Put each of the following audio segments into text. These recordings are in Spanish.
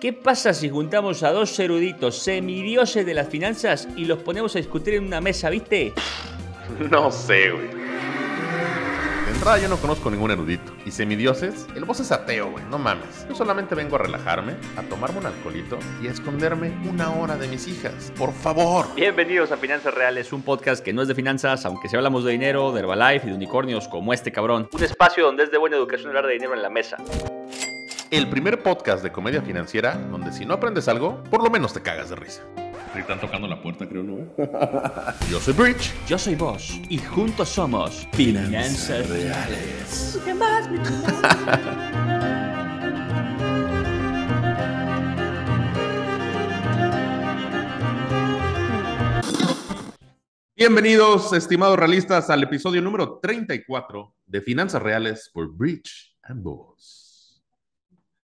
¿Qué pasa si juntamos a dos eruditos semidioses de las finanzas y los ponemos a discutir en una mesa, viste? No sé, güey. De entrada yo no conozco ningún erudito. Y semidioses, el voz es ateo, güey, no mames. Yo solamente vengo a relajarme, a tomarme un alcoholito y a esconderme una hora de mis hijas. Por favor. Bienvenidos a Finanzas Reales, un podcast que no es de finanzas, aunque si hablamos de dinero, de Herbalife y de unicornios como este cabrón. Un espacio donde es de buena educación hablar de dinero en la mesa. El primer podcast de comedia financiera donde si no aprendes algo, por lo menos te cagas de risa. Están tocando la puerta, creo, ¿no? Yo soy Bridge. Yo soy vos y juntos somos Finanzas Reales. Bienvenidos, estimados realistas, al episodio número 34 de Finanzas Reales por Bridge and Boss.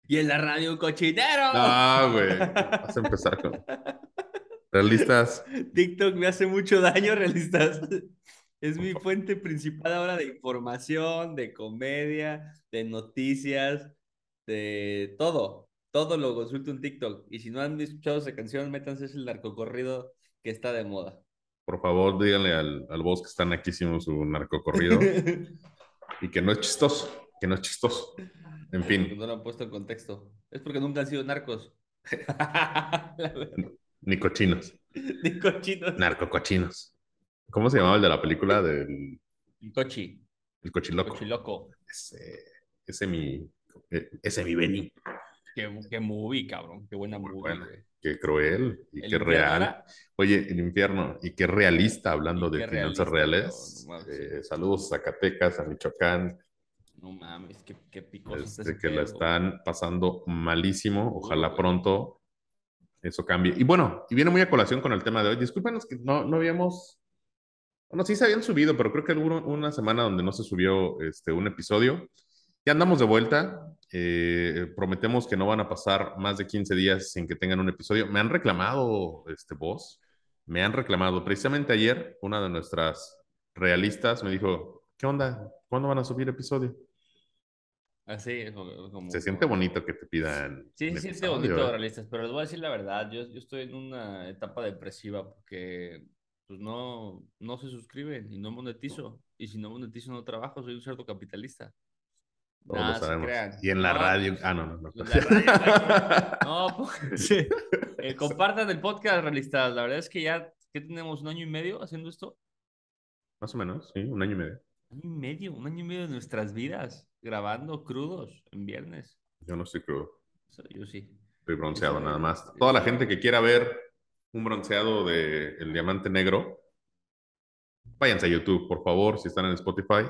Y en la radio cochinero. Ah, güey. Vas a empezar con. Realistas. TikTok me hace mucho daño, realistas. Es mi fuente principal ahora de información, de comedia, de noticias, de todo. Todo lo consulto en TikTok. Y si no han escuchado esa canción, métanse es el narcocorrido que está de moda. Por favor, díganle al, al boss que está naquísimo su narcocorrido. y que no es chistoso. Que no es chistoso. En fin. No lo han puesto en contexto. Es porque nunca han sido narcos. Ni cochinos. Ni cochinos. Narcocochinos. ¿Cómo se llamaba el de la película del. El cochi. El cochiloco. Cochiloco. Ese, ese mi. Ese mi Benny. Qué, qué movie, cabrón. Qué buena movie, Bueno, qué cruel y El qué real. era- Oye, el infierno y qué realista hablando Y de qué finanzas realista, reales. no Eh, saludos a Zacatecas, a Michoacán, No mames, qué, qué picoso este, ese que la están pasando malísimo. Ojalá pronto eso cambie. Y bueno, y viene muy a colación con el tema de hoy. Discúlpenos que no, no habíamos. Bueno, sí se habían subido, pero creo que hubo una semana donde no se subió este, un episodio. Ya andamos de vuelta. eh, prometemos que no van a pasar más de 15 días sin que tengan un episodio. Me han reclamado, este voz, me han reclamado. Precisamente ayer, una de nuestras realistas me dijo: ¿Qué onda? ¿Cuándo van a subir episodio? Así, como, como- Se siente bonito que te pidan. Sí, se siente bonito, realistas, pero les voy a decir la verdad, yo, yo estoy en una etapa depresiva porque pues no, no se suscriben y no monetizo. Y si no monetizo no trabajo, soy un cerdo capitalista. Todos Nah, lo sabemos. Y en la No, radio. pues, Ah, no, no, no. en la radio, No, pues, sí. Eh, compartan el podcast, realistas. La verdad es que ya que tenemos un año y medio haciendo esto. Más o menos, sí, un año y medio. Un año y medio, un año y medio de nuestras vidas, grabando crudos en viernes. Yo no estoy crudo, Eso yo sí. estoy bronceado Eso- nada más. Toda la gente que quiera ver un bronceado de El Diamante Negro, váyanse a YouTube, por favor, si están en Spotify.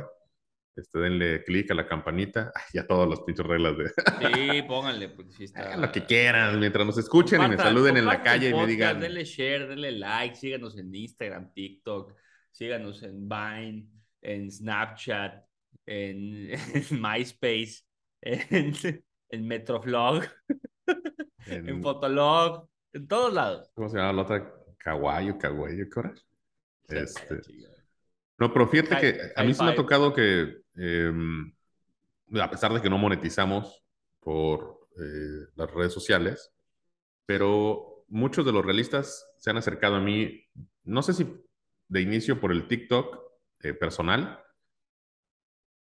Este, denle clic a la campanita. Ay, ya todas las pinches reglas de Sí, pónganle, porque sí está. Lo que quieran mientras nos escuchen y me saluden en la calle y me digan. Denle share, denle like, síganos en Instagram, TikTok, síganos en Vine, en Snapchat, en, en MySpace, en, en Metroflog, en, en- Fotolog, en todos lados. ¿Cómo se llama la otra? Kawaii Kawaii, ¿qué hora? Este. No, pero fíjate que a mí sí me ha tocado que, eh, a pesar de que no monetizamos por eh, las redes sociales, pero muchos de los realistas se han acercado a mí, no sé si de inicio por el TikTok eh, personal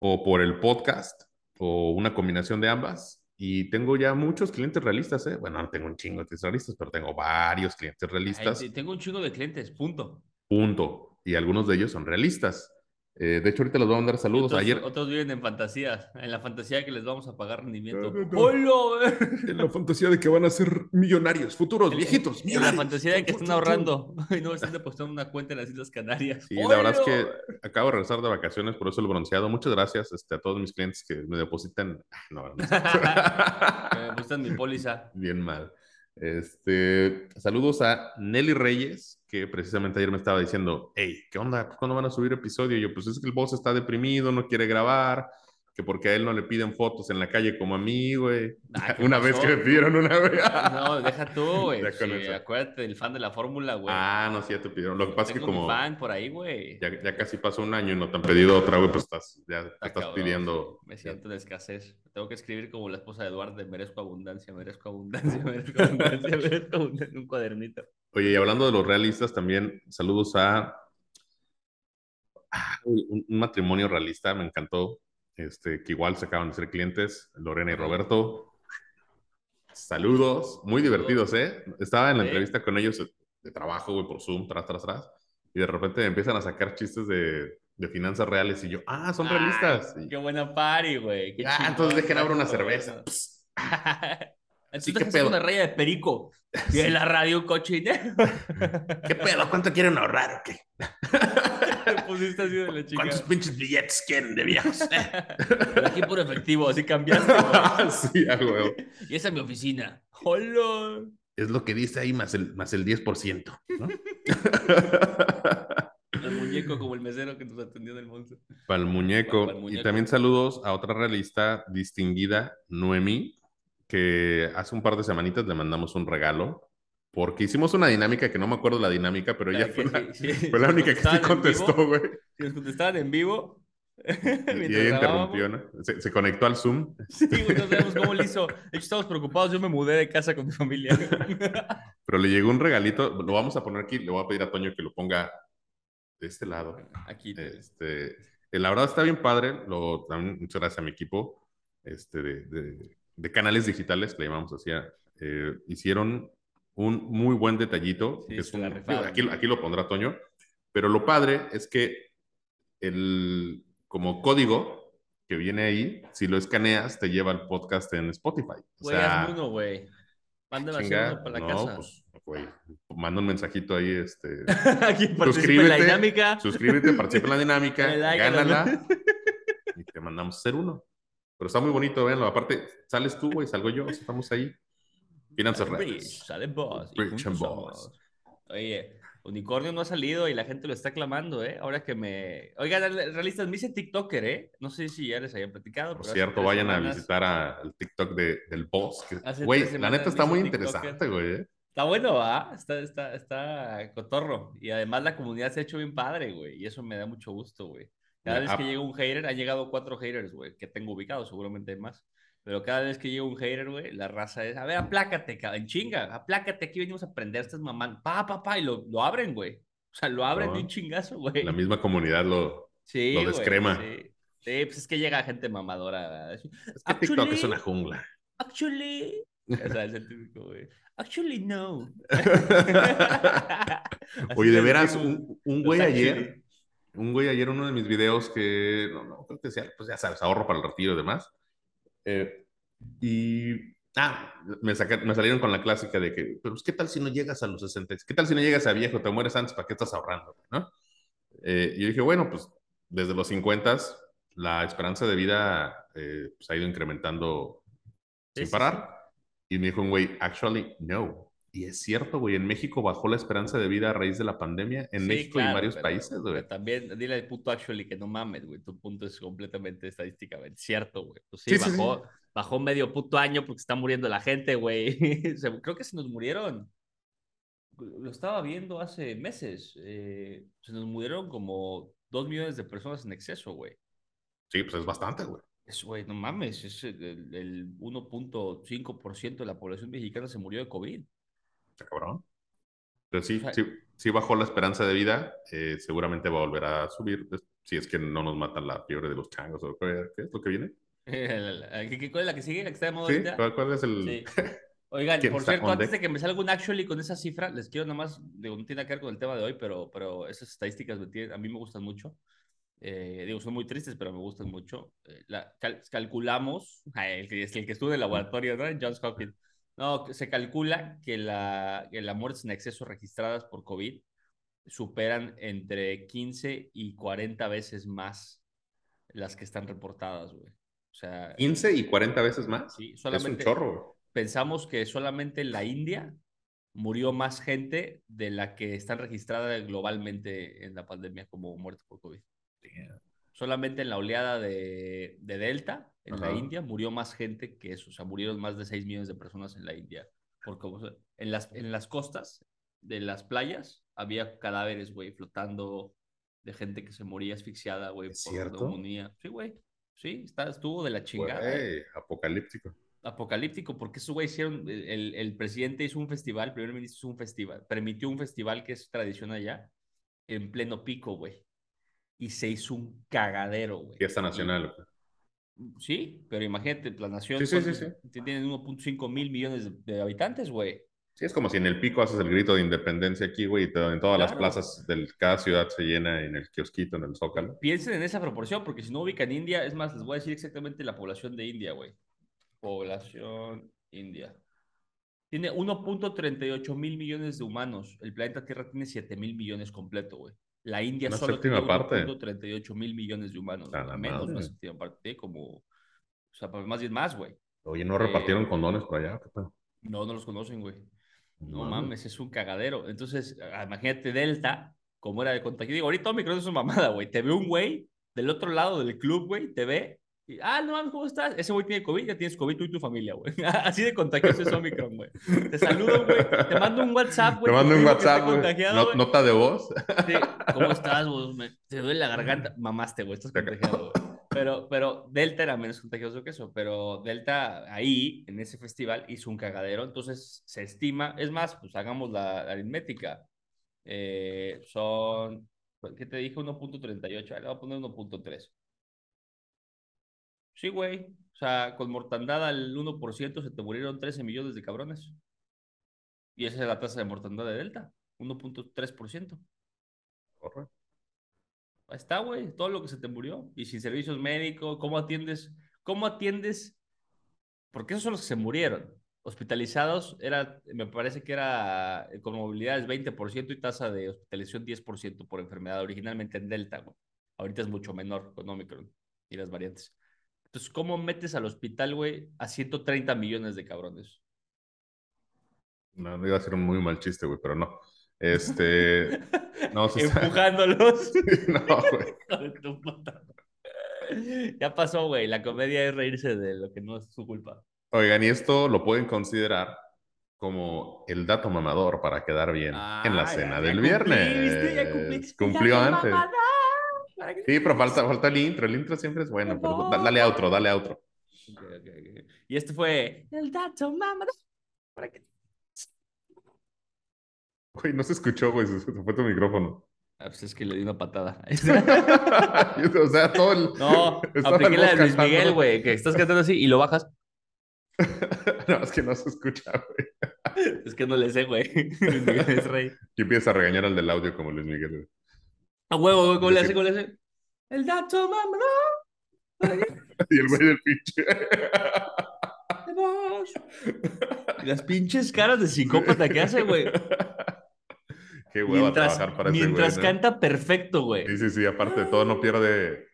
o por el podcast o una combinación de ambas. Y tengo ya muchos clientes realistas, ¿eh? Bueno, no tengo un chingo de clientes realistas, pero tengo varios clientes realistas. tengo un chingo de clientes, punto. Punto. Y algunos de ellos son realistas. Eh, de hecho, ahorita les voy a mandar saludos. Otros, Ayer, otros viven en fantasías, en la fantasía que les vamos a pagar rendimiento. No, no, no. ¡Hola! en la fantasía de que van a ser millonarios, futuros, En- viejitos, En la fantasía de que están ahorrando y no están depositando una cuenta en las Islas Canarias. Sí, la verdad es que acabo de regresar de vacaciones, por eso el bronceado. Muchas gracias este, a todos mis clientes que me depositan. Ah, No, no. Que me gustan mi póliza. Bien mal. Este, saludos a Nelly Reyes, que precisamente ayer me estaba diciendo, hey, ¿qué onda? ¿Cuándo van a subir episodio? Y yo, pues es que el boss está deprimido, no quiere grabar, que porque a él no le piden fotos en la calle como a mí, güey. Ah, ¿qué una vez que me pidieron una vez. No, deja tú, güey. Sí, acuérdate del fan de la fórmula, güey. Ah, no, sí, ya te pidieron. Lo que pasa es que como fan por ahí, güey. ya, ya casi pasó un año y no te han pedido otra, güey, pues estás, ya Está estás cabrón, pidiendo. sí. Me siento en escasez. Tengo que escribir como la esposa de Eduardo merezco abundancia, merezco abundancia, merezco abundancia, merezco abundancia en un cuadernito. Oye, y hablando de los realistas, también saludos a ah, un matrimonio realista, me encantó. Este, que igual se acaban de ser clientes, Lorena y Roberto. Saludos, muy divertidos, ¿eh? Estaba en la Sí. entrevista con ellos de trabajo, güey, por Zoom, tras, tras, tras. Y de repente empiezan a sacar chistes de, de finanzas reales y yo, ah, son realistas. Ay, Y, qué buena party, güey. ah, entonces dejen abrir una cerveza. Entonces ¿qué pedo? una raya de perico. Y en la radio cochinero. ¿Qué pedo? ¿Cuánto quieren ahorrar o qué? Te pusiste así de la chica. ¿Cuántos pinches billetes quieren de viejos? Aquí por efectivo, así cambiaste, güey. sí, a huevo. Y esa es mi oficina. ¡Hola! Es lo que dice ahí más el, más el 10%. ¿no? El muñeco como el mesero que nos atendió en el monstruo. Para el muñeco. Para el muñeco. Y también saludos a otra realista distinguida, Noemí, que hace un par de semanitas le mandamos un regalo. Porque hicimos una dinámica que no me acuerdo la dinámica, pero ella fue, la, fue única que sí contestó, güey. Si nos contestaban en vivo. Y ella interrumpió, ¿no? Se, se conectó al Zoom. Sí, güey, no sabemos cómo lo hizo. De hecho, estamos preocupados. Yo me mudé de casa con mi familia. Pero le llegó un regalito, lo vamos a poner aquí, le voy a pedir a Toño que lo ponga de este lado. Aquí. Este, eh, la verdad está bien padre, lo, también muchas gracias a mi equipo este, de, de- de canales digitales, que le llamamos así, eh, hicieron un muy buen detallito, Sí, que es un- aquí, aquí lo pondrá Toño, pero lo padre es que el como código que viene ahí, si lo escaneas, te lleva al podcast en Spotify. O Güey, sea, uno, güey. Mándame uno para la no, casa. pues, güey, manda un mensajito ahí, este, Aquí participa en la suscríbete, dinámica. suscríbete, participa en la dinámica, like gánala y te mandamos hacer uno. Pero está muy bonito, véanlo. Aparte, sales tú, güey, salgo yo, estamos ahí. Finanzas reales. Bridge, sale Boss. juntos and. Boss. Oye, Unicornio no ha salido y la gente lo está clamando, ¿eh? Ahora que me... Oigan, realistas, me hice TikToker, ¿eh? No sé si ya les había platicado. Por pero cierto, vayan a semanas- visitar a- al TikTok de, del boss. que- Güey, la neta está muy TikToker. interesante, güey. ¿eh? Está bueno, ¿ah? Está, está, está cotorro. Y además la comunidad se ha hecho bien padre, güey. Y eso me da mucho gusto, güey. Cada vez que llega un hater, han llegado cuatro haters, güey, que tengo ubicados, seguramente hay más. Pero cada vez que llega un hater, güey, la raza es, a ver, aplácate, cabrón, chinga, aplácate, aquí venimos a aprender, estas mamás, pa, pa, pa, y lo, lo abren, güey. O sea, lo abren de un chingazo, güey. La misma comunidad lo. Sí, lo güey, descrema. Sí. Sí, pues es que llega gente mamadora. Es que TikTok es una jungla. Actually. O sea, es el típico, güey. Actually, no. Oye, de veras, un, un güey ayer, un güey ayer, uno de mis videos que, no, no, creo que sea, pues ya sabes, ahorro para el retiro y demás. Eh, y, ah, me, saca- me salieron con la clásica de que, pero pues, ¿qué tal si no llegas a los 60? ¿Qué tal si no llegas a viejo? Te mueres antes, ¿para qué estás ahorrando? ¿No? Eh, y yo dije, bueno, pues desde los 50 la esperanza de vida eh, pues, ha ido incrementando Sí, sin sí, parar. Y me dijo un güey, actually, no. Y es cierto, güey, en México bajó la esperanza de vida a raíz de la pandemia, en Sí, México y en claro, varios pero- países, güey. también, dile al puto actually que no mames, güey. Tu punto es completamente estadísticamente cierto, güey. Pues sí, Sí, sí, bajó, bajó medio puto año porque está muriendo la gente, güey. Creo que se nos murieron. Lo estaba viendo hace meses. eh, se nos murieron como dos millones de personas en exceso, güey. Sí, pues es bastante, güey. Es, güey, no mames, es el, el 1.5% de la población mexicana se murió de COVID. Está cabrón. Pero sí, sí, sí bajó la esperanza de vida. eh, seguramente va a volver a subir si es que no nos matan la fiebre de los changos o qué, es lo que viene. ¿Qué, qué- cuál es la que sigue? ¿La que está de moda Sí, ahorita? ¿cuál, cuál es el...? Sí. Oigan, ¿Quién por cierto, antes de que me salga un actually con esa cifra, les quiero nomás, digo, no tiene que ver con el tema de hoy, pero, pero esas estadísticas a mí me gustan mucho. Eh, digo, son muy tristes, pero me gustan mucho. Eh, la- cal- calculamos, el que, el que estuvo en el laboratorio, ¿no? Johns Hopkins. No, se calcula que, la, que las muertes en exceso registradas por COVID superan entre 15 y 40 veces más las que están reportadas, güey. O sea, 15 y 40 veces más. sí, es un solamente chorro, pensamos que solamente en la India murió más gente de la que están registradas globalmente en la pandemia como muertes por COVID. Solamente en la oleada de, de Delta, en la. India, murió más gente que eso. O sea, murieron más de 6 millones de personas en la India. Porque o sea, en, las, en las costas de las playas había cadáveres, güey, flotando de gente que se moría asfixiada, güey, ¿Es por cierto? neumonía. Sí, güey. Sí, está, estuvo de la chingada. Güey, apocalíptico. apocalíptico, porque esos güey hicieron, el, el presidente hizo un festival, el primer ministro hizo un festival, permitió un festival que es tradición allá, en pleno pico, güey. Y se hizo un cagadero, güey. Fiesta nacional. Y- sí, pero imagínate, la nación Sí, sí, sí, ¿cuántos- tienen 1.5 mil millones de, de habitantes, güey. Sí, es como si en el pico haces el grito de independencia aquí, güey, y to- en todas las plazas de cada ciudad se llena en el kiosquito, en el zócalo. Piensen en esa proporción, porque si no ubican India, es más, les voy a decir exactamente la población de India, güey. Población India. Tiene 1.38 mil millones de humanos. El planeta Tierra tiene 7 mil millones completo, güey. La India Una solo tiene parte. 1.38 mil millones de humanos. A Menos madre. una séptima parte, como... O sea, pues, más bien más, güey. Oye, ¿no Eh, repartieron condones por allá? No, no los conocen, güey. No Mames. mames, es un cagadero. Entonces, ah, imagínate Delta, como era de contagio. Digo, ahorita Omicron es una mamada, güey. Te ve un güey del otro lado del club, güey, te ve. Y, ah, no mames, ¿cómo estás? Ese güey tiene COVID, ya tienes COVID tú y tu familia, güey. Así de contagioso es Omicron, güey. Te saludo, güey. Te mando un WhatsApp, güey. Te mando un WhatsApp, güey. No- nota de voz. Sí, ¿Cómo estás, güey? Me- Te duele la garganta. Mamaste, güey, estás contagiado, güey. Pero, pero Delta era menos contagioso que eso. Pero Delta ahí, en ese festival, hizo un cagadero. Entonces se estima, es más, pues hagamos la, la aritmética. Eh, son, ¿qué te dije? 1.38. Ah, Le voy a poner 1.3. Sí, güey. O sea, con mortandad al 1% se te murieron 13 millones de cabrones. Y esa es la tasa de mortandad de Delta, 1.3%. Correcto. Ahí está, güey, todo lo que se te murió. Y sin servicios médicos, ¿cómo atiendes? ¿Cómo atiendes? Porque esos son los que se murieron. Hospitalizados, era, me parece que era eh, con movilidad es 20% y tasa de hospitalización 10% por enfermedad, originalmente en Delta, güey. Ahorita es mucho menor con Omicron y las variantes. Entonces, ¿cómo metes al hospital, güey, a 130 millones de cabrones? No, no iba a ser un muy mal chiste, güey, pero no. Este. No, Empujándolos. No, güey. Ya pasó, güey. La comedia es reírse de lo que no es su culpa. Oigan, y esto lo pueden considerar como el dato mamador para quedar bien en la Ah, cena ya- del ya cumpliste, viernes. ya cumpliste. Cumplió Ya, antes. mamada, Sí, pero falta, falta el intro. El intro siempre es bueno, pero da- dale a otro, dale a otro. Ok, ok, ok. Y este fue el dato mamada. Para que... Güey, no se escuchó, güey, se, se fue tu micrófono. Ah, pues es que le di una patada. o sea, todo el... No, apliqué el la de Luis cantando. Miguel, güey, que estás cantando así y lo bajas. No, es que no se escucha, güey. Es que no le sé, güey. Luis Miguel es rey. Y empieza a regañar al del audio como Luis Miguel. güey. A huevo, güey, ¿cómo le hace? ¿Cómo le hace? El dato mamada. Y el güey del pinche. Y las pinches caras de psicópata que hace, güey. Qué hueva Mientras, trabajar para ese mientras güey, ¿no? canta perfecto, güey. Sí, sí, sí, aparte de todo, no pierde.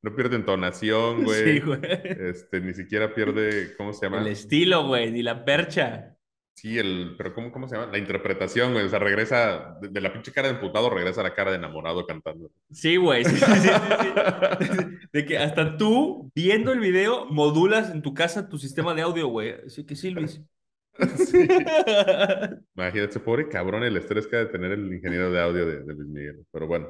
No pierde entonación, güey. Sí, güey. Este, ni siquiera pierde. ¿Cómo se llama? El estilo, güey, ni la percha. Sí, el. Pero ¿cómo, cómo se llama? La interpretación, güey. O sea, regresa. De, de la pinche cara de emputado, regresa a la cara de enamorado cantando. Sí, güey. Sí, sí, sí, sí, sí. De que hasta tú, viendo el video, modulas en tu casa tu sistema de audio, güey. Así que sí, Luis. Sí. Imagínate, pobre cabrón, el estrés que ha de tener el ingeniero de audio de, de Luis Miguel. Pero bueno.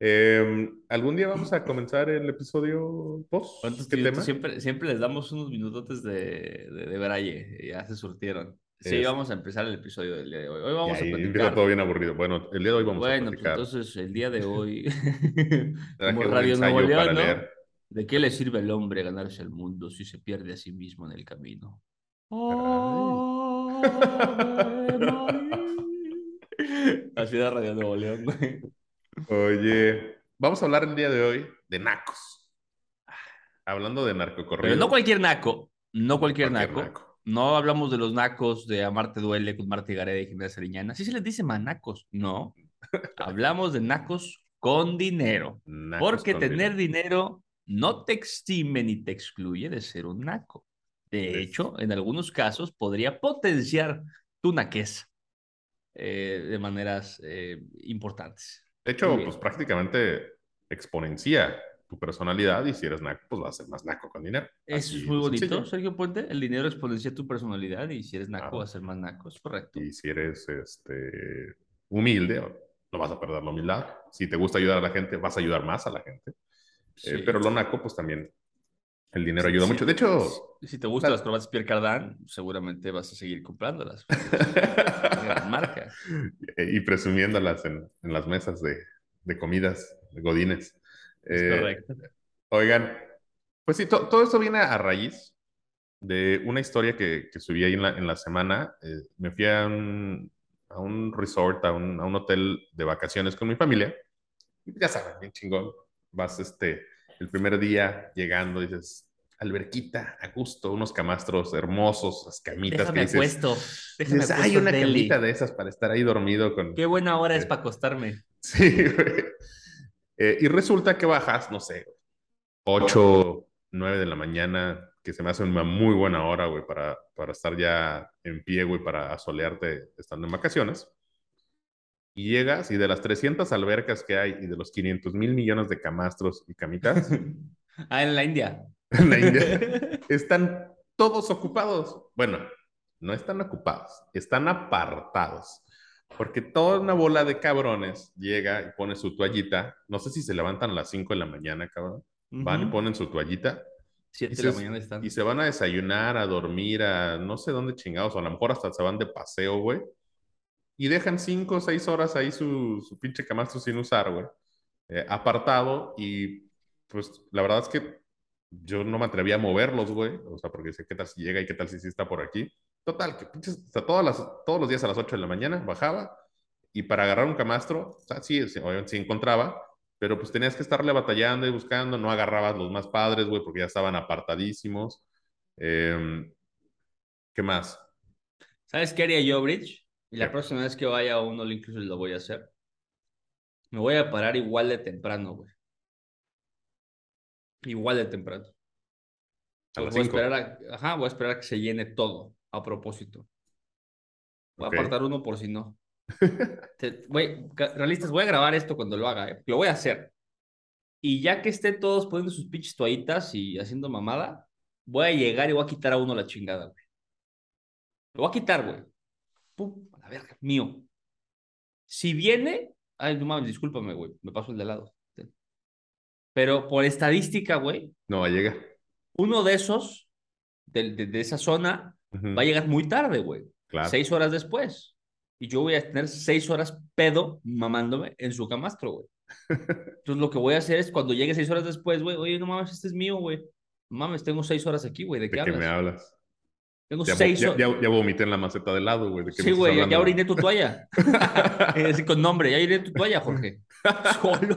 Eh, ¿algún día vamos a comenzar el episodio post? ¿Cuántos ¿Qué tema? Siempre, siempre les damos unos minutotes de, de, de braille. Ya se surtieron. Sí, Es- vamos a empezar el episodio del día de hoy. Hoy vamos Y ahí a empieza platicar. todo bien aburrido. Bueno, el día de hoy vamos a Bueno, pues platicar. entonces el día de hoy, como Radio Nuevo León. ¿De qué le sirve al hombre ganarse el mundo si se pierde a sí mismo en el camino? Así de Radio Nuevo León. Oye, vamos a hablar el día de hoy de nacos. Hablando de Pero narcocorrido. no cualquier naco, no cualquier, Cualquier naco. naco. No hablamos de los nacos de Amarte Duele con Marta Gareda y Jiménez Sariñana. Sí se les dice manacos. No. Hablamos de nacos con dinero. Nacos Porque con tener dinero. dinero no te exime ni te excluye de ser un naco. De hecho, en algunos casos podría potenciar tu naqueza eh, de maneras eh, importantes. De hecho, pues prácticamente exponencia tu personalidad y si eres naco, pues vas a ser más naco con dinero. Eso es muy bonito, Sergio Puente. El dinero exponencia tu personalidad y si eres naco vas a ser más naco, es correcto. Y si eres este, humilde, no vas a perder la humildad. Si te gusta ayudar a la gente, vas a ayudar más a la gente. Eh, pero lo naco, pues también el dinero ayuda mucho. De hecho... Si te gustan las corbatas Pierre Cardin, seguramente vas a seguir comprándolas. marca. Y presumiéndolas en, en las mesas de, de comidas, de godines. Eh, correcto. Oigan, pues sí, todo esto viene a raíz de una historia que, que subí ahí en la, en la semana. Eh, me fui a un, a un resort, a un, a un, hotel de vacaciones con mi familia. Y ya saben, bien chingón. Vas este, el primer día llegando, dices, alberquita, a gusto, unos camastros hermosos, las camitas Déjame que dices. Acuesto. Déjame dices, hay una camita de esas para estar ahí dormido con. Qué buena hora es para acostarme. Sí, güey. Eh, y resulta que bajas, no sé, 8, 9 de la mañana, que se me hace una muy buena hora, güey, para, para estar ya en pie, güey, para asolearte estando en vacaciones. Y llegas y de las 300 albercas que hay y de los 500 mil millones de camastros y camitas. ah, en la India. En la India. están todos ocupados. Bueno, no están ocupados, están apartados. Porque toda una bola de cabrones llega y pone su toallita. No sé si se levantan a las 5 de la mañana, cabrón. Van y ponen su toallita. 7 de la mañana están. Y se van a desayunar, a dormir, a no sé dónde chingados. O a lo mejor hasta se van de paseo, güey. Y dejan 5 o 6 horas ahí su, su pinche camastro sin usar, güey. Eh, apartado. Y pues la verdad es que yo no me atrevía a moverlos, güey. O sea, porque sé qué tal si llega y qué tal si sí está por aquí. Total, que sea, todas las, todos los días a las 8 de la mañana bajaba y para agarrar un camastro, o sea, sí, obviamente sí encontraba, pero pues tenías que estarle batallando y buscando, no agarrabas los más padres, güey, porque ya estaban apartadísimos. Eh, ¿Qué más? ¿Sabes qué haría yo, Bridge? Y la próxima vez que vaya a un All Inclusive lo voy a hacer. Me voy a parar igual de temprano, güey. Igual de temprano. A las voy, a esperar a, ajá, voy a esperar a que se llene todo a propósito. Voy a apartar uno por si no. Te- voy, realistas, voy a grabar esto cuando lo haga, ¿eh? Lo voy a hacer. Y ya que estén todos poniendo sus pinches toallitas y haciendo mamada, voy a llegar y voy a quitar a uno la chingada, güey. Lo voy a quitar, güey. Pum, a la verga, mío. Si viene, ay, no mames, discúlpame, güey, me paso el de lado. Pero por estadística, güey, No, llega. uno de esos, de, de, de esa zona, Ujú, va a llegar muy tarde, güey. Claro. Seis horas después. Y yo voy a tener seis horas pedo mamándome en su camastro, güey. Entonces lo que voy a hacer es cuando llegue seis horas después, güey, oye, no mames, este es mío, güey. No mames, tengo seis horas aquí, güey. ¿De qué ¿De qué hablas? me hablas? Tengo Ya, seis ya, horas. ya, ya vomité en la maceta de lado, güey. ¿de qué Sí, güey, ya, ya oriné tu toalla. Eh, con nombre, ya oriné tu toalla, Jorge. Solo.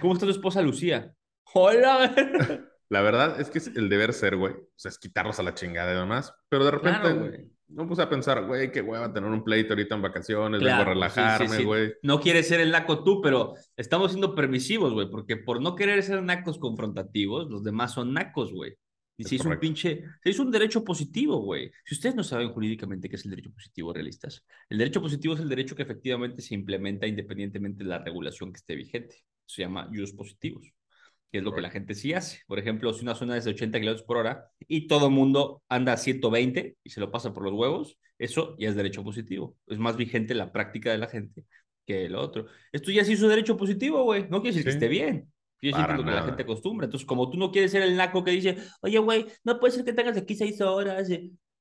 ¿Cómo está tu esposa Lucía? Hola. La verdad es que es el deber ser, güey. O sea, es quitarlos a la chingada y demás. Pero de repente Claro, güey. no puse a pensar, güey, qué hueva tener un pleito ahorita en vacaciones, Claro, vengo a sí, sí, relajarme, sí. güey. No quieres ser el naco tú, pero estamos siendo permisivos, güey, porque por no querer ser nacos confrontativos, los demás son nacos, güey. Y Es se hizo un pinche, se hizo un derecho positivo, güey. Si ustedes no saben jurídicamente qué es el derecho positivo, realistas, el derecho positivo es el derecho que efectivamente se implementa independientemente de la regulación que esté vigente. Se llama jus positivos, que es lo que la gente sí hace. Por ejemplo, si una zona es de 80 kilómetros por hora y todo el mundo anda a 120 y se lo pasa por los huevos, eso ya es derecho positivo. Es más vigente la práctica de la gente que el otro. Esto ya se hizo derecho positivo, güey. No quiere decir que Sí. esté bien. Quiere decir que lo que la gente acostumbra. Entonces, como tú no quieres ser el naco que dice, oye, güey, no puede ser que tengas aquí seis horas.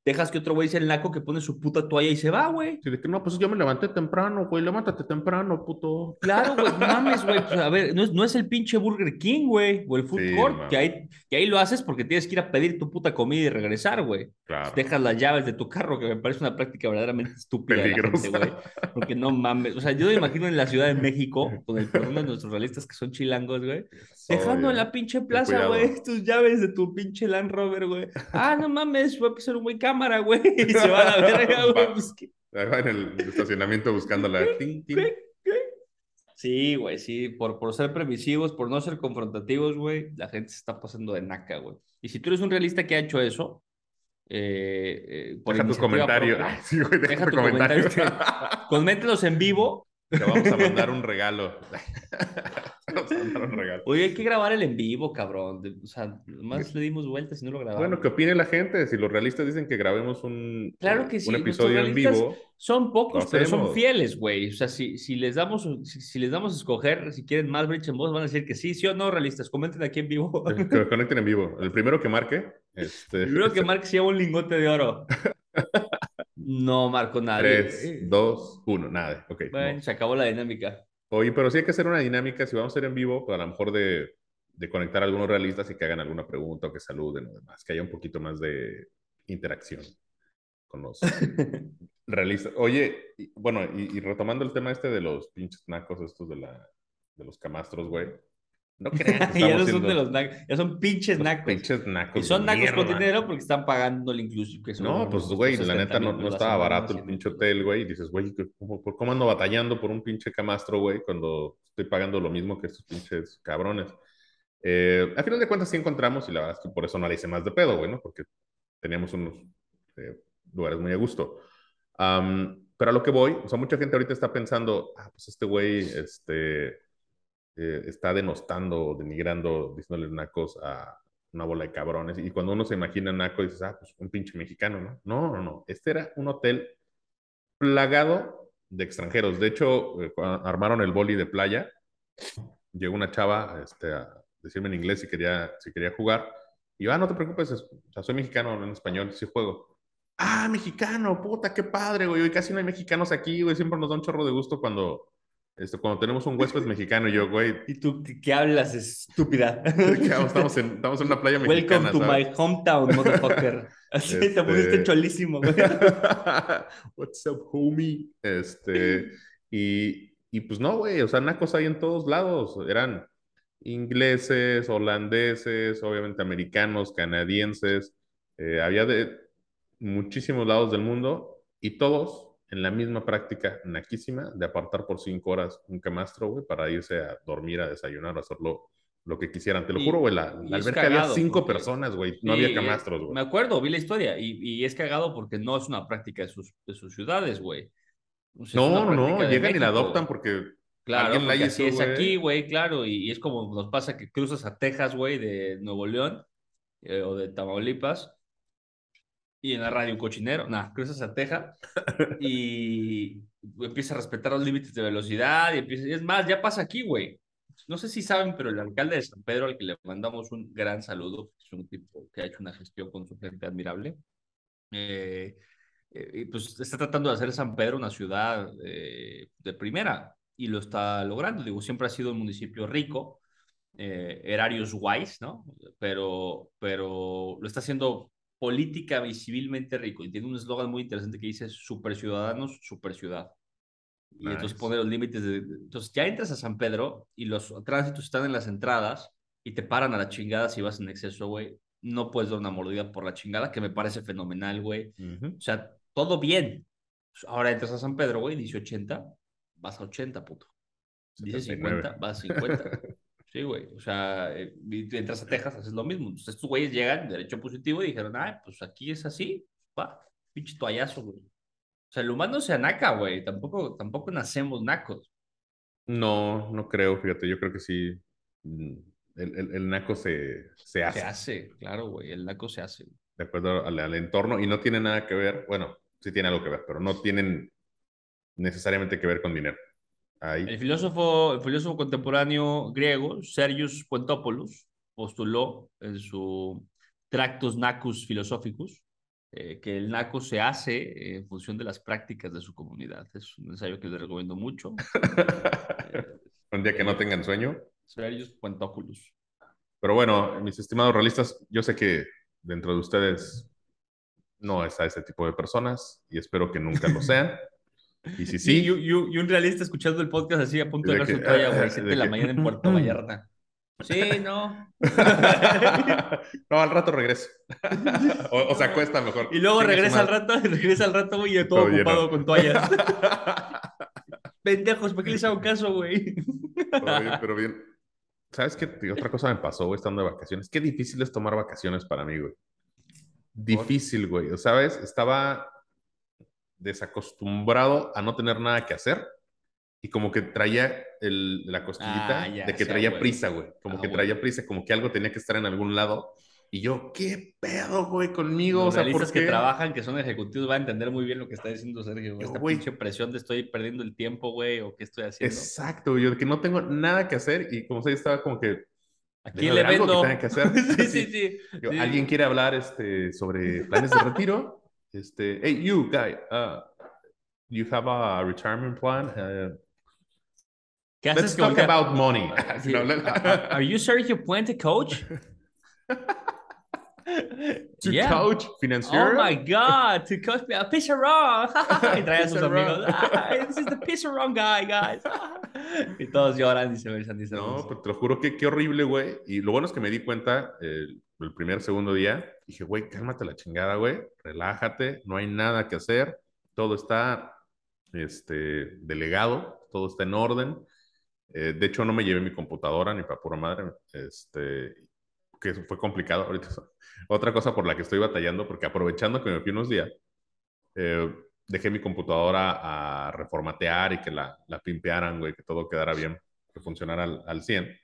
Eh". Dejas que otro güey sea el naco que pone su puta toalla y se va, güey. Sí, de que no, pues yo me levanté temprano, güey. Levántate temprano, puto. Claro, güey, mames, güey. Pues, a ver, no es, no es el pinche Burger King, güey, o el Food Sí, Court, man. que ahí, que ahí lo haces porque tienes que ir a pedir tu puta comida y regresar, güey. Claro. Dejas las llaves de tu carro, que me parece una práctica verdaderamente estúpida Peligrosa. güey. Porque no mames. O sea, yo me imagino en la Ciudad de México, con el perdón de nuestros realistas que son chilangos, güey. Dejando en la pinche plaza, güey, tus llaves de tu pinche Land Rover, güey. Ah, no mames, voy a pisar un güey cámara, güey. Y se van a la verga, güey. Va en el estacionamiento buscando la... Ting, ting. Sí, güey, sí, por, por ser previsivos, por no ser confrontativos, güey, la gente se está pasando de naca, güey. Y si tú eres un realista que ha hecho eso, eh, eh, por Deja tu comentario. propia, Ay, sí, güey, deja, deja tu tu comentario. comentario. coméntelos en vivo Te vamos a mandar un regalo. vamos a mandar un regalo. Oye, hay que grabar el en vivo, cabrón. O sea, más le dimos vueltas y no lo grabamos. Bueno, ¿qué opine la gente? Si los realistas dicen que grabemos un, claro que sí, un episodio en vivo. Son pocos, pero son fieles, güey. O sea, si, si les damos si, les damos a escoger, si quieren más Bridge en voz, van a decir que sí, sí o no, realistas. Comenten aquí en vivo. Que conecten en vivo. El primero que marque. Este, el primero que marque se lleva un lingote de oro. No marco nada. 3, 2, 1, nada. Ok. Bueno, se acabó la dinámica. Oye, pero sí hay que hacer una dinámica. Si vamos a hacer en vivo, pues a lo mejor de, de conectar a algunos realistas y que hagan alguna pregunta o que saluden o demás. Que haya un poquito más de interacción con los realistas. Oye, bueno, y, y, retomando el tema este de los pinches nacos estos de, la, de los camastros, güey. No crean que ya no son de los nacos, ya son pinches nacos. Pinches nacos. Y son nacos con dinero porque están pagando el inclusive. no, pues güey, la neta no, no estaba barato el pinche hotel, güey. Y dices, güey, ¿cómo, ¿cómo ando batallando por un pinche camastro, güey, cuando estoy pagando lo mismo que estos pinches cabrones? Eh, a final de cuentas sí encontramos, y la verdad es que por eso no le hice más de pedo, güey, ¿no? Porque teníamos unos eh, lugares muy a gusto. pero a lo que voy, o sea, mucha gente ahorita está pensando, ah, pues este güey, este eh, está denostando denigrando, diciéndole nacos a una bola de cabrones. Y cuando uno se imagina naco, dices, ah, pues un pinche mexicano, ¿no? No, no, no. Este era un hotel plagado de extranjeros. De hecho, eh, armaron el boli de playa, llegó una chava este, a decirme en inglés si quería, si quería jugar. Y yo, ah, no te preocupes, sea, soy mexicano, en español, sí juego. Ah, mexicano, puta, qué padre, güey. Casi no hay mexicanos aquí, güey. Siempre nos da un chorro de gusto cuando, esto, cuando tenemos un huésped mexicano, yo, güey. ¿Y tú qué hablas, estúpida? estamos, en, estamos en una playa mexicana. Welcome to my hometown, motherfucker. Así te este pusiste cholísimo, güey. What's up, homie? Este, y, y pues no, güey, o sea, nacos hay en todos lados. Eran ingleses, holandeses, obviamente americanos, canadienses. Eh, había de muchísimos lados del mundo y todos en la misma práctica naquísima de apartar por cinco horas un camastro, güey, para irse a dormir, a desayunar, a hacerlo lo que quisieran. Te lo juro, güey, la, la alberca había cinco personas, güey, no había camastros, güey. Me acuerdo, vi la historia y, y, es cagado porque no es una práctica de sus, de sus ciudades, güey. no, no, llegan y la adoptan porque Claro, alguien la así es aquí, güey, claro, y, es como nos pasa que cruzas a Texas, güey, de Nuevo León eh, o de Tamaulipas y en la radio un cochinero, nada, cruzas a Teja y empieza a respetar los límites de velocidad y empieza, y es más, ya pasa aquí, güey. No sé si saben, pero el alcalde de San Pedro, al que le mandamos un gran saludo, es un tipo que ha hecho una gestión con su gente admirable, eh, eh, pues está tratando de hacer San Pedro una ciudad eh, de primera y lo está logrando. Digo, siempre ha sido un municipio rico, erarios wise, ¿no? Pero, pero lo está haciendo política y civilmente rico. Y tiene un eslogan muy interesante que dice super ciudadanos, super ciudad. Y entonces pone los límites de... Entonces ya entras a San Pedro y los tránsitos están en las entradas y te paran a la chingada si vas en exceso, güey. No puedes dar una mordida por la chingada, que me parece fenomenal, güey. O sea, todo bien. Ahora entras a San Pedro, güey, dice 80, vas a 80, puto. Dice 50, vas a 50. Sí, güey. O sea, eh, entras a Texas, haces lo mismo. Entonces, estos güeyes llegan, derecho positivo, y dijeron, ay, pues aquí es así. Pa, pinche toallazo, güey. O sea, el humano se anaca, güey. Tampoco, tampoco nacemos nacos. No, no creo, fíjate. Yo creo que sí. Mm, el, el, el naco se, se hace. Se hace, claro, güey. El naco se hace. De acuerdo al, al entorno. Y no tiene nada que ver, bueno, sí tiene algo que ver, pero no tienen necesariamente que ver con dinero. El, filósofo, el filósofo contemporáneo griego, Sergius Puentopoulos, postuló en su Tractus Nacus Philosophicus eh, que el naco se hace en función de las prácticas de su comunidad. Es un ensayo que les recomiendo mucho. un día que no tengan sueño. Sergius Puentopoulos. Pero bueno, mis estimados realistas, yo sé que dentro de ustedes no es a ese tipo de personas y espero que nunca lo sean. Y si sí. Y, un realista escuchando el podcast así a punto de, ver su toalla, güey, 7 de, la mañana en Puerto Vallarta. Sí, no. no, al rato regreso. o, se acuesta mejor. Y luego regresa al rato, regresa al rato, güey, y todo, ocupado con toallas. Pendejos, ¿por qué les hago caso, güey? pero bien. ¿Sabes qué? Otra cosa me pasó, güey, estando de vacaciones. Qué difícil es tomar vacaciones para mí, güey. Difícil, güey. ¿Sabes? Estaba desacostumbrado a no tener nada que hacer y como que traía el, la cosquillita Ah, ya, de que sea, traía güey. prisa, güey. Como Ah, que güey. traía prisa, como que algo tenía que estar en algún lado. Y yo, ¿qué pedo, güey, conmigo? Los o sea, ¿por realistas que trabajan, que son ejecutivos, van a entender muy bien lo que está diciendo Sergio. güey. Yo, Esta güey. pinche presión de estoy perdiendo el tiempo, güey, o qué estoy haciendo. Exacto, yo de que no tengo nada que hacer y como se estaba como que ¿A quién le que vendo? tenga que hacer. sí, sí, sí. yo, Sí. ¿Alguien quiere hablar este, sobre planes de retiro? Este, hey, you guy, uh, you have a retirement plan? Uh, let's talk about money. No, Are- let- Are you Sergio Puente, coach? to Yeah. coach Oh financiero. my God, to coach me a pizarrón. y trae a sus amigos. "Ah, this is the pizarrón guy, guys. y todos lloran y se besan. y se No, pero te lo juro que qué horrible, güey. Y lo bueno es que me di cuenta el, el primer, segundo día. Dije, güey, cálmate la chingada, güey. Relájate, no hay nada que hacer. Todo está este, delegado, todo está en orden. Eh, de hecho, no me llevé mi computadora ni para pura madre. Este, que fue complicado. Ahorita, otra cosa por la que estoy batallando, porque aprovechando que me fui unos días, eh, dejé mi computadora a reformatear y que la, la pimpearan, güey, que todo quedara bien, que funcionara al, al 100.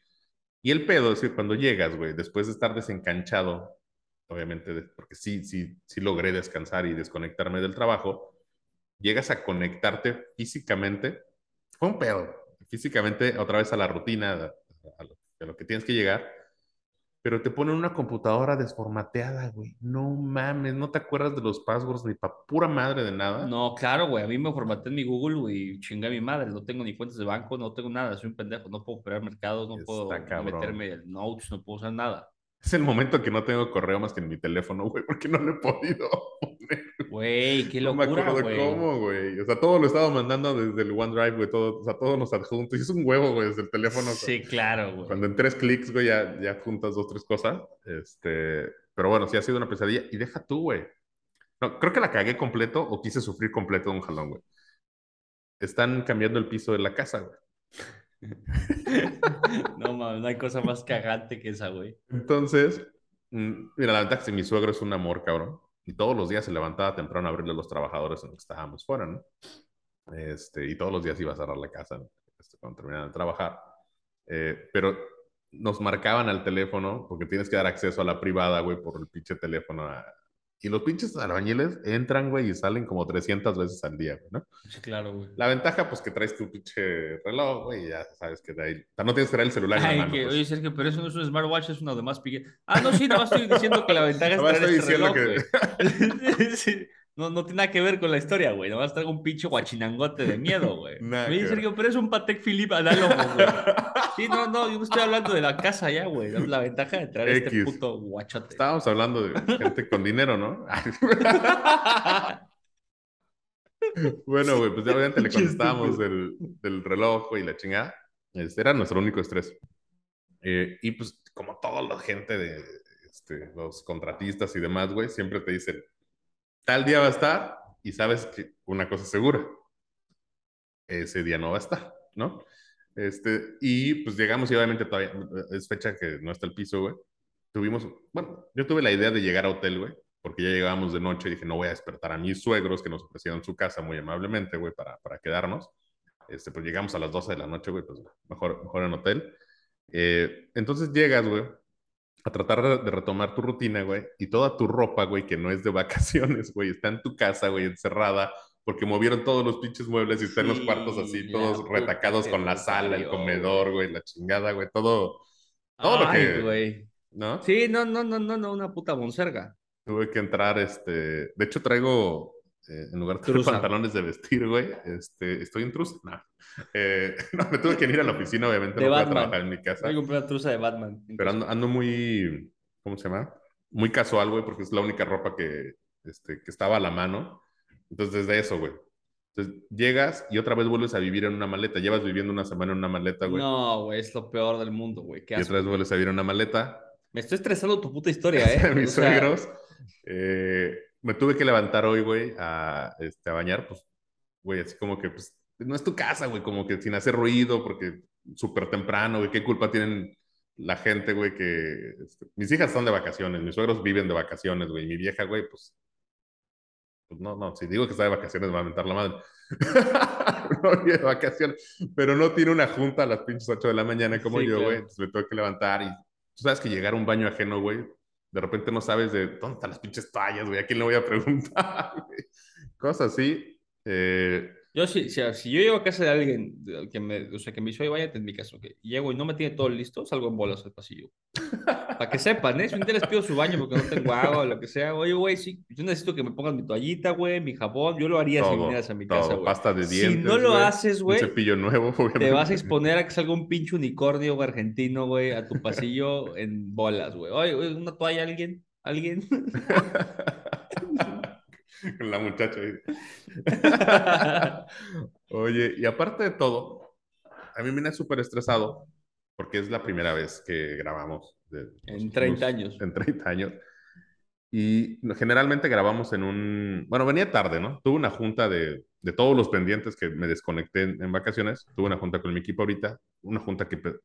Y el pedo es que cuando llegas, güey, después de estar desencanchado, obviamente, porque sí, sí, sí logré descansar y desconectarme del trabajo, llegas a conectarte físicamente, fue un pedo, físicamente otra vez a la rutina, a, a lo que tienes que llegar, pero te ponen una computadora desformateada, güey. No mames, no te acuerdas de los passwords ni pa' pura madre de nada. No, claro, güey. A mí me formateé en mi Google, güey, y chingué a mi madre. No tengo ni cuentas de banco, no tengo nada. Soy un pendejo. No puedo operar mercados, no Está puedo cabrón. meterme en notes, no puedo usar nada. Es el momento que no tengo correo más que en mi teléfono, güey, porque no lo he podido poner. Güey, qué No me locura, acuerdo güey. cómo, güey. O sea, todo lo he estado mandando desde el OneDrive, güey, todo, o sea, todos los adjuntos. Y es un huevo, güey, desde el teléfono. Sí, claro, güey. Cuando en tres clics, güey, ya, ya juntas dos, tres cosas. Este, pero bueno, sí ha sido una pesadilla. Y deja tú, güey. No, creo que la cagué completo o quise sufrir completo de un jalón, güey. Están cambiando el piso de la casa, güey. No mames, no hay cosa más cagante que esa, güey. Entonces, mm, mira, la es que mi suegro es un amor, cabrón. Y todos los días se levantaba temprano a abrirle a los trabajadores en los que estábamos fuera, ¿no? Este, y todos los días iba a cerrar la casa este, cuando terminaban de trabajar. Eh, pero nos marcaban al teléfono porque tienes que dar acceso a la privada, güey, por el pinche teléfono. Y los pinches albañiles entran, güey, y salen como 300 veces al día, güey, ¿no? Sí, claro, güey. La ventaja, pues, que traes tu pinche reloj, güey, y ya sabes que de ahí... O sea, no tienes que traer el celular en la Ay, mano, que, pues. oye, Sergio, pero eso no es un smartwatch, es una de más pique. Ah, no, sí, nada más estoy diciendo que la ventaja es más traer estoy este diciendo reloj, güey. Sí, No, no tiene nada que ver con la historia, güey. Nada más traigo un pinche guachinangote de miedo, güey. Oye, que Sergio, pero es un Patek Philippe análogo, güey. Sí, no, no, yo no estoy hablando de la casa ya, güey. Es la ventaja de traer este X. puto guachote. Estábamos hablando de gente con dinero, ¿no? bueno, güey, pues ya obviamente le contestábamos del, del reloj y la chingada. Este era nuestro único estrés. Eh, y pues, como toda la gente de este, los contratistas y demás, güey, siempre te dicen, tal día va a estar y sabes que una cosa segura, ese día no va a estar, ¿no? Este, y pues llegamos y obviamente todavía es fecha que no está el piso, güey. Tuvimos, bueno, yo tuve la idea de llegar a hotel, güey, porque ya llegábamos de noche y dije, no voy a despertar a mis suegros que nos ofrecieron su casa muy amablemente, güey, para, para quedarnos. Este, pues llegamos a las 12 de la noche, güey, pues mejor, mejor en hotel. Eh, entonces llegas, güey, a tratar de, retomar tu rutina, güey, y toda tu ropa, güey, que no es de vacaciones, güey, está en tu casa, güey, encerrada, porque movieron todos los pinches muebles y están los Sí, cuartos así, todos retacados con la los sala, el comedor, güey, la chingada, güey, todo, todo lo que, güey. ¿no? Sí, no, no, no, no, no, una puta monserga. Tuve que entrar, este, de hecho traigo, eh, en lugar de Trusa. pantalones de vestir, güey, este, estoy en trusa, no. Eh, no, me tuve que ir a la oficina, obviamente, De no Batman. trabajar en mi casa. Voy a comprar una truza de Batman. Pero ando, ando muy, ¿cómo se llama? Muy casual, güey, porque es la única ropa que, este, que estaba a la mano. Entonces, desde eso, güey. Entonces, llegas y otra vez vuelves a vivir en una maleta. Llevas viviendo una semana en una maleta, güey. No, güey, es lo peor del mundo, güey. Qué y otra vez vuelves a vivir en una maleta. Me estoy estresando tu puta historia, ¿eh? Mis O sea, suegros. eh, me tuve que levantar hoy, güey, a, este, a bañar, pues, güey, así como que, pues, no es tu casa, güey, como que sin hacer ruido, porque súper temprano, güey, ¿qué culpa tienen la gente, güey, que... este, mis hijas están de vacaciones, mis suegros viven de vacaciones, güey, y mi vieja, güey, pues, Pues no, no, si digo que está de vacaciones, me va a mentar la madre. no viene de vacaciones, pero no tiene una junta a las pinches 8 de la mañana como Sí, yo, claro. güey. Entonces me tengo que levantar y tú sabes que llegar a un baño ajeno, güey, de repente no sabes de dónde están las pinches toallas, güey, a quién le voy a preguntar. Cosas así. Eh, Yo si, si yo llego a casa de alguien que me, o sea, que me oye, váyate en mi casa, que llego y no me tiene todo listo, salgo en bolas al pasillo. Para que sepan, ¿eh? Si un día les pido su baño porque no tengo agua o lo que sea, oye, güey, sí, yo necesito que me pongan mi toallita, güey, mi jabón, yo lo haría si vinieras a mi todo. casa, güey. Pasta de Si dientes, no lo haces, güey, Un cepillo nuevo, obviamente. te vas a exponer a que salga un pinche unicornio argentino, güey, a tu pasillo en bolas, güey. Oye, una toalla, ¿alguien? ¿Alguien? Con la muchacha. Oye, y aparte de todo, a mí me viene súper estresado porque es la primera vez que grabamos. de- En nos- 30 nos- años. En 30 años. Y generalmente grabamos en un... Bueno, venía tarde, ¿no? Tuve una junta de, de todos los pendientes que me desconecté en, en vacaciones. Tuve una junta con mi equipo ahorita. Una junta que pe-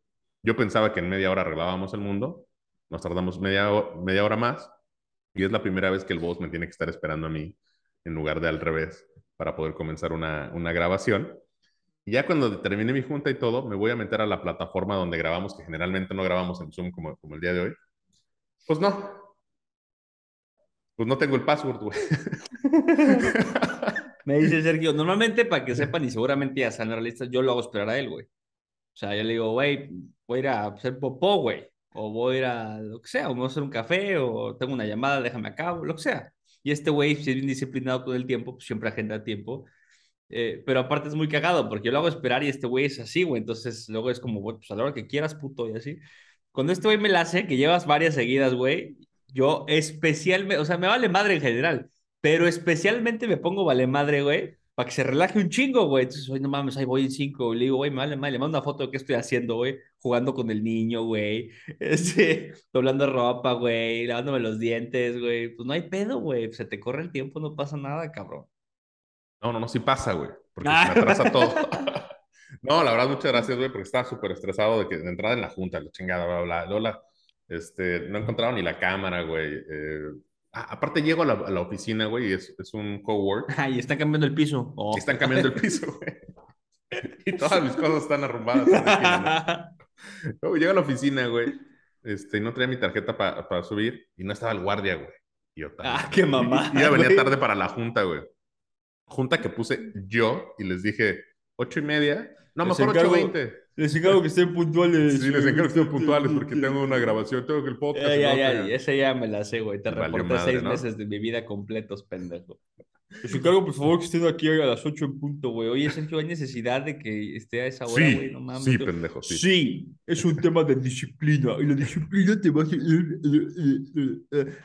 yo pensaba que en media hora arreglábamos el mundo. Nos tardamos media, media hora más. Y es la primera vez que el boss me tiene que estar esperando a mí en lugar de al revés para poder comenzar una, una grabación. Y ya cuando termine mi junta y todo, me voy a meter a la plataforma donde grabamos, que generalmente no grabamos en Zoom como, como el día de hoy. Pues no. Pues no tengo el password, güey. Me dice Sergio, normalmente para que sepan y seguramente ya sean realistas, yo lo hago esperar a él, güey. O sea, yo le digo, güey, voy a ir a hacer popó, güey. O voy a ir a lo que sea, o me voy a hacer un café, o tengo una llamada, déjame a cabo, lo que sea. Y este güey, si es bien disciplinado con el tiempo, pues siempre agenda tiempo. Eh, pero aparte es muy cagado, porque yo lo hago esperar y este güey es así, güey. Entonces luego es como, pues a la hora que quieras, puto, y así. Cuando este güey me la hace, que llevas varias seguidas, güey, yo especialmente, o sea, me vale madre en general, pero especialmente me pongo vale madre, güey, para que se relaje un chingo, güey. Entonces, oye, no mames, ahí voy en cinco. Le digo, güey, vale madre, le mando una foto de qué estoy haciendo, güey, jugando con el niño, güey, este, doblando ropa, güey, lavándome los dientes, güey. Pues no hay pedo, güey, se te corre el tiempo, no pasa nada, cabrón. No, no, no, sí pasa, güey. Porque Ah. se me atrasa todo. no, la verdad, muchas gracias, güey, porque estaba súper estresado de que de entrada en la junta, la chingada, bla, bla, bla. Lola, este, no encontraba ni la cámara, güey. Eh, ah, aparte llego a la, a la oficina, güey, y es, es un cowork. Ay, están cambiando el piso. Oh. Y están cambiando el piso, güey. y todas mis cosas están arrumbadas. esquina, ¿no? Luego llego a la oficina, güey, este, y no traía mi tarjeta pa- para subir, y no estaba el guardia, güey. Y yo también. Ah, qué mamada, Y, y ya venía güey. tarde para la junta, güey. Junta que puse yo y les dije, ocho y media. No, Les mejor ocho veinte. Les encargo que estén puntuales. Sí, les encargo que estén puntuales porque tengo una grabación, tengo que el podcast. Ya, ya, no, ya, que- ese ya me la sé, güey. Te Valió reporté madre, seis ¿no? meses de mi vida completos, pendejo. Les encargo, por favor, que estén aquí a las 8 en punto, güey. Oye, Sergio, ¿hay necesidad de que esté a esa hora, Sí, güey? No mames. sí, tú- pendejo, sí. Sí, es un tema de disciplina. Y la disciplina te va a hacer.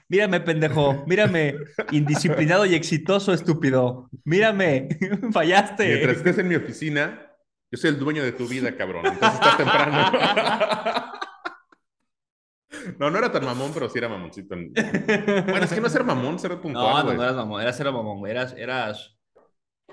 Mírame, pendejo. Mírame. Indisciplinado y exitoso, estúpido. Mírame. Fallaste. Mientras estés en mi oficina, yo soy el dueño de tu vida, cabrón. Entonces está temprano. No, no era tan mamón, pero sí era mamoncito. Bueno, es que no es ser mamón, ser puntual, No, no, no eras mamón, eras cero mamón, güey. Eras, eras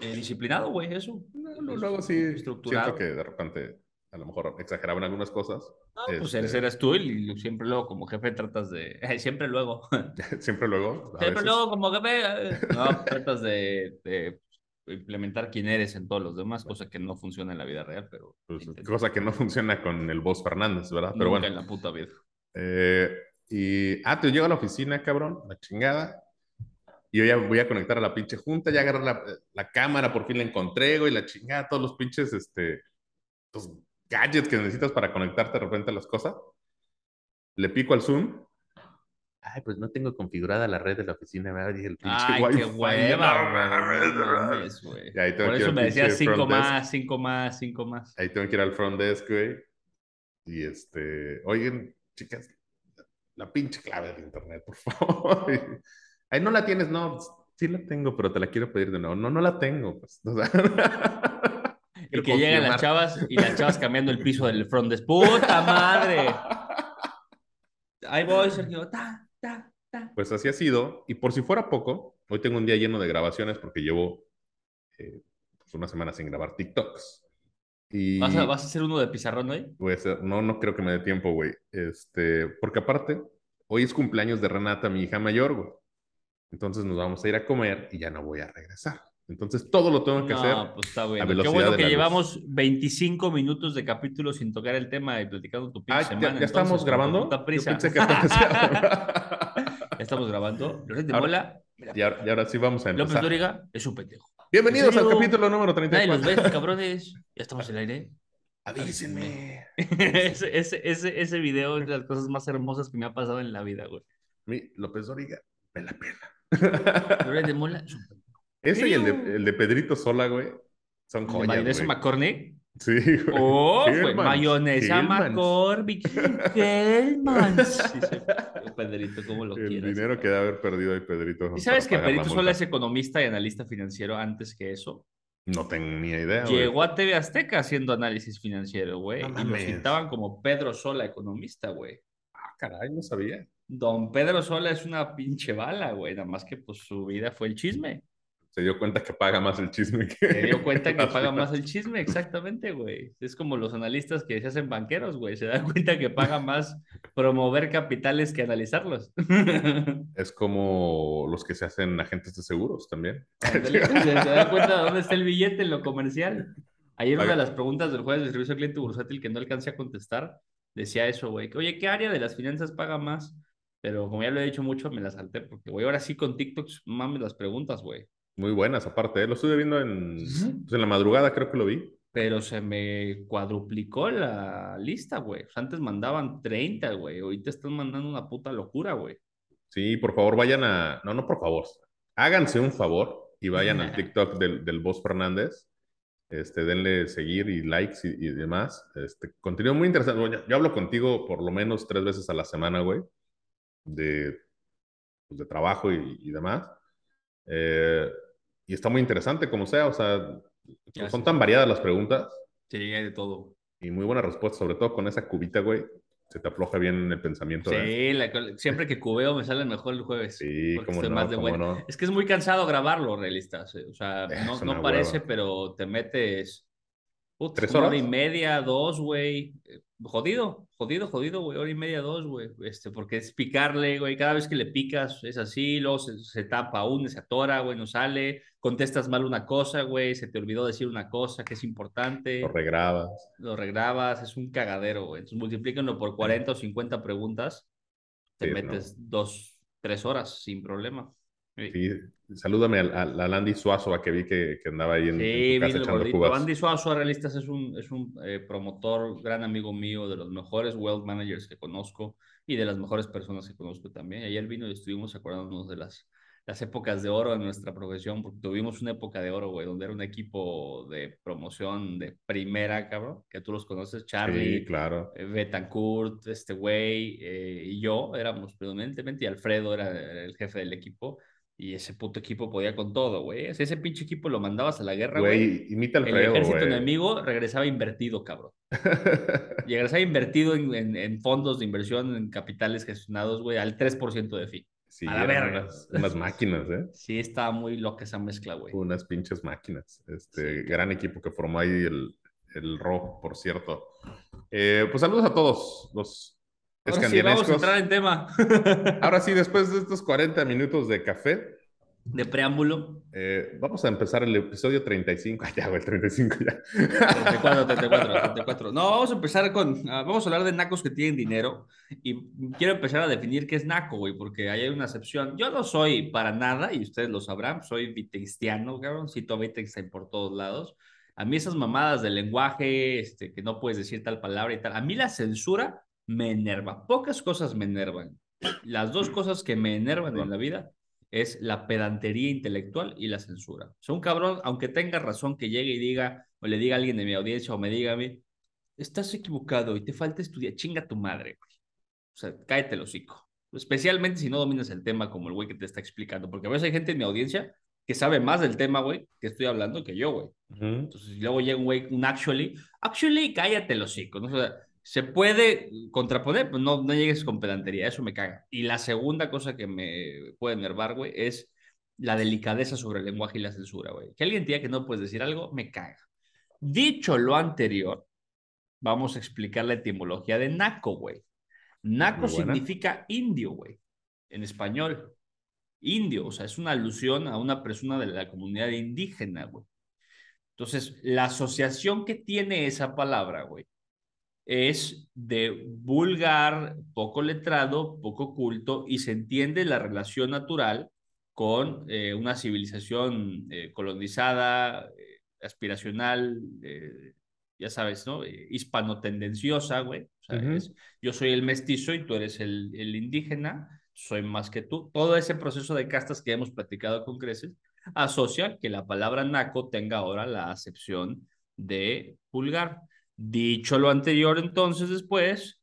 eh, disciplinado, güey, eso. No, no, luego sí Estructurado. siento que de repente a lo mejor exageraba en algunas cosas. No, pues Este, eres, eres tú y siempre luego como jefe tratas de... siempre luego. Siempre luego. siempre veces. luego como jefe... eh, No, tratas de, de implementar quién eres en todos los demás, cosa que no funciona en la vida real, pero... Pues, cosa que no funciona con el boss Fernández, ¿verdad? Pero Nunca bueno. en la puta vida. Eh, y, ah, te llego a la oficina, cabrón, la chingada. Y yo ya voy a conectar a la pinche junta, ya agarré la, la cámara, por fin la encontré, güey, la chingada, todos los pinches, este, los gadgets que necesitas para conectarte de repente a las cosas. Le pico al Zoom. Ay, pues no tengo configurada la red de la oficina, ¿verdad? Dije el pinche Ay, qué hueva, güey, no Por eso me pinche cinco más, cinco más, cinco más. Ahí tengo que ir al front desk, güey. Y este, oigan, chicas, la pinche clave del internet, por favor. Ahí no la tienes, no, sí la tengo, pero te la quiero pedir de nuevo. No, no la tengo, pues. O sea, Y que llegan las chavas y las chavas cambiando el piso del front desk. ¡Puta madre! Ahí voy, Sergio. Ta, ta, ta. Pues así ha sido. Y por si fuera poco, hoy tengo un día lleno de grabaciones porque llevo eh, pues una semana sin grabar TikToks. Y ¿Vas a, vas a hacer uno de pizarrón hoy? voy a hacer- no, no creo que me dé tiempo, güey. Este, porque aparte, hoy es cumpleaños de Renata, mi hija mayor, güey. Entonces nos vamos a ir a comer y ya no voy a regresar. Entonces todo lo tengo que No, hacer. pues está bueno. Qué bueno que llevamos 25 minutos de capítulo sin tocar el tema y platicando tu pinche Ah, ¿ya, semana. ya estamos entonces, grabando? Yo prisa. que ya estamos grabando. Ahora- Mola, y, ahora, y ahora sí vamos a López empezar. Dóriga es un pendejo. Bienvenidos ¿En al capítulo número Nadie los 34. ve, estos cabrones. Ya estamos en el aire. Avísenme. ese, ese, ese, ese video es de las cosas más hermosas que me ha pasado en la vida, güey. Mi López Dóriga, me la pena. Loret de Mola es un pendejo. Ese y el de, el de Pedrito Sola, güey, son ¿De joyas, mayonesa. McCormick? Sí, güey. Oh, güey, mayonesa. McCormick. Sí, Pedrito, ¿cómo lo El quieras? dinero que debe haber perdido ahí Pedrito. ¿Y sabes que Pedrito. Sola es economista y analista financiero antes que eso? No tenía idea, güey. Llegó a TV Azteca haciendo análisis financiero, güey. No y lo citaban como Pedro Sola, economista, güey. Ah, caray, no sabía. Don Pedro Sola es una pinche bala, güey. Nada más que pues su vida fue el chisme. Se dio cuenta que paga más el chisme que... Se dio cuenta que paga más el chisme, exactamente, güey. Es como los analistas que se hacen banqueros, güey. Se dan cuenta que paga más promover capitales que analizarlos. Es como los que se hacen agentes de seguros también. Ándale, se da cuenta de dónde está el billete en lo comercial. Ayer una de las preguntas del jueves de servicio al cliente bursátil que no alcancé a contestar decía eso, güey. que, Oye, ¿qué área de las finanzas paga más? Pero como ya lo he dicho mucho, me la salté porque, güey, ahora sí con TikTok mames las preguntas, güey. Muy buenas, aparte. ¿eh? Lo estuve viendo en, pues, en la madrugada, creo que lo vi. Pero se me cuadruplicó la lista, güey. Antes mandaban 30, güey. Ahorita están mandando una puta locura, güey. Sí, por favor, vayan a... No, no, por favor. Háganse un favor y vayan al TikTok del, del Boss Fernández. Este, denle seguir y likes y, y demás. Este, contenido muy interesante. Bueno, yo, yo hablo contigo por lo menos tres veces a la semana, güey. De, pues, de trabajo y, y demás. Eh, y está muy interesante, como sea. O sea, Gracias. son tan variadas las preguntas Sí, hay de todo. y muy buena respuesta, sobre todo con esa cubita, güey. Se te afloja bien el pensamiento. ¿eh? Sí, la- siempre que cubeo me sale mejor el jueves. Sí, estoy no, más de cómo buena. no. Es que es muy cansado grabarlo, realistas. eh. O sea, Es no, parece, hueva. pero te metes. ¿Tres una hora y horas? media, dos, güey. Eh, Jodido, jodido, jodido, güey. Hora y media, dos, güey. Este, porque es picarle, güey. Cada vez que le picas es así, luego se, se tapa uno, se atora, güey, no sale. Contestas mal una cosa, güey. Se te olvidó decir una cosa que es importante. Lo regrabas. Lo regrabas, es un cagadero, güey. Entonces multiplíquenlo por 40 o 50 preguntas. Te Sí, metes dos, tres horas sin problema. Sí, Sí, salúdame al, al, al Andy Suazo, a que vi que, que andaba ahí en, en tu casa echando gordito. cubas. Andy Suazo, realistas, es un, es un eh, promotor, gran amigo mío, de los mejores wealth managers que conozco y de las mejores personas que conozco también. Ayer vino y estuvimos acordándonos de las, las épocas de oro en nuestra profesión, porque tuvimos una época de oro, güey, donde era un equipo de promoción de primera, cabrón, que tú los conoces, Charlie, Sí, claro. eh, Betancourt, este güey eh, y yo éramos predominantemente, y Alfredo era, era el jefe del equipo, y ese puto equipo podía con todo, güey. Ese pinche equipo lo mandabas a la guerra, güey, Güey, imita al el Alfredo, ejército güey. enemigo regresaba invertido, cabrón. Y regresaba invertido en, en- en fondos de inversión, en capitales gestionados, güey, al 3% de fee. Sí, A la verga. Unas, unas máquinas, ¿eh? Sí, estaba muy loca esa mezcla, güey. Unas pinches máquinas. Este, Sí. gran equipo que formó ahí el, el Ro, por cierto. Eh, pues saludos a todos los Ahora sí, vamos a entrar en tema. Ahora sí, después de estos 40 minutos de café, De preámbulo. eh, vamos a empezar el episodio 35. Ah, ya, güey, el 35 ya. 34, 34, 34. No, vamos a empezar con. ah, vamos a hablar de nacos que tienen dinero. Y quiero empezar a definir qué es naco, güey, porque ahí hay una excepción. Yo no soy para nada, y ustedes lo sabrán, soy wittgensteiniano, cabrón. Cito a Wittgenstein por todos lados. A mí esas mamadas del lenguaje, este, que no puedes decir tal palabra y tal. A mí la censura me enerva. Pocas cosas me enervan. Las dos cosas que me enervan en la vida es la pedantería intelectual y la censura. O sea, un cabrón, aunque tenga razón, que llegue y diga, o le diga a alguien de mi audiencia, o me diga a mí, estás equivocado y te falta estudiar, chinga tu madre, güey. O sea, cállate el hocico. Especialmente si no dominas el tema como el güey que te está explicando, porque a veces hay gente en mi audiencia que sabe más del tema, güey, que estoy hablando que yo, güey. Ujú. Entonces, luego llega un güey, un actually, actually, cállate el hocico, ¿no? O sea, se puede contraponer, pues no, no llegues con pedantería, eso me caga. Y la segunda cosa que me puede enervar, güey, es la delicadeza sobre el lenguaje y la censura, güey. Que alguien diga que no puedes decir algo, me caga. Dicho lo anterior, vamos a explicar la etimología de naco, güey. Naco significa indio, güey, en español. indio, o sea, es una alusión a una persona de la comunidad indígena, güey. Entonces, la asociación que tiene esa palabra, güey, es de vulgar, poco letrado, poco culto, y se entiende la relación natural con eh, una civilización eh, colonizada, eh, aspiracional, ya sabes, ¿no? hispano-tendenciosa, güey. O sea, yo soy el mestizo y tú eres el, el indígena, soy más que tú. Todo ese proceso de castas que hemos platicado con creces asocia que la palabra naco tenga ahora la acepción de vulgar. Dicho lo anterior, entonces después,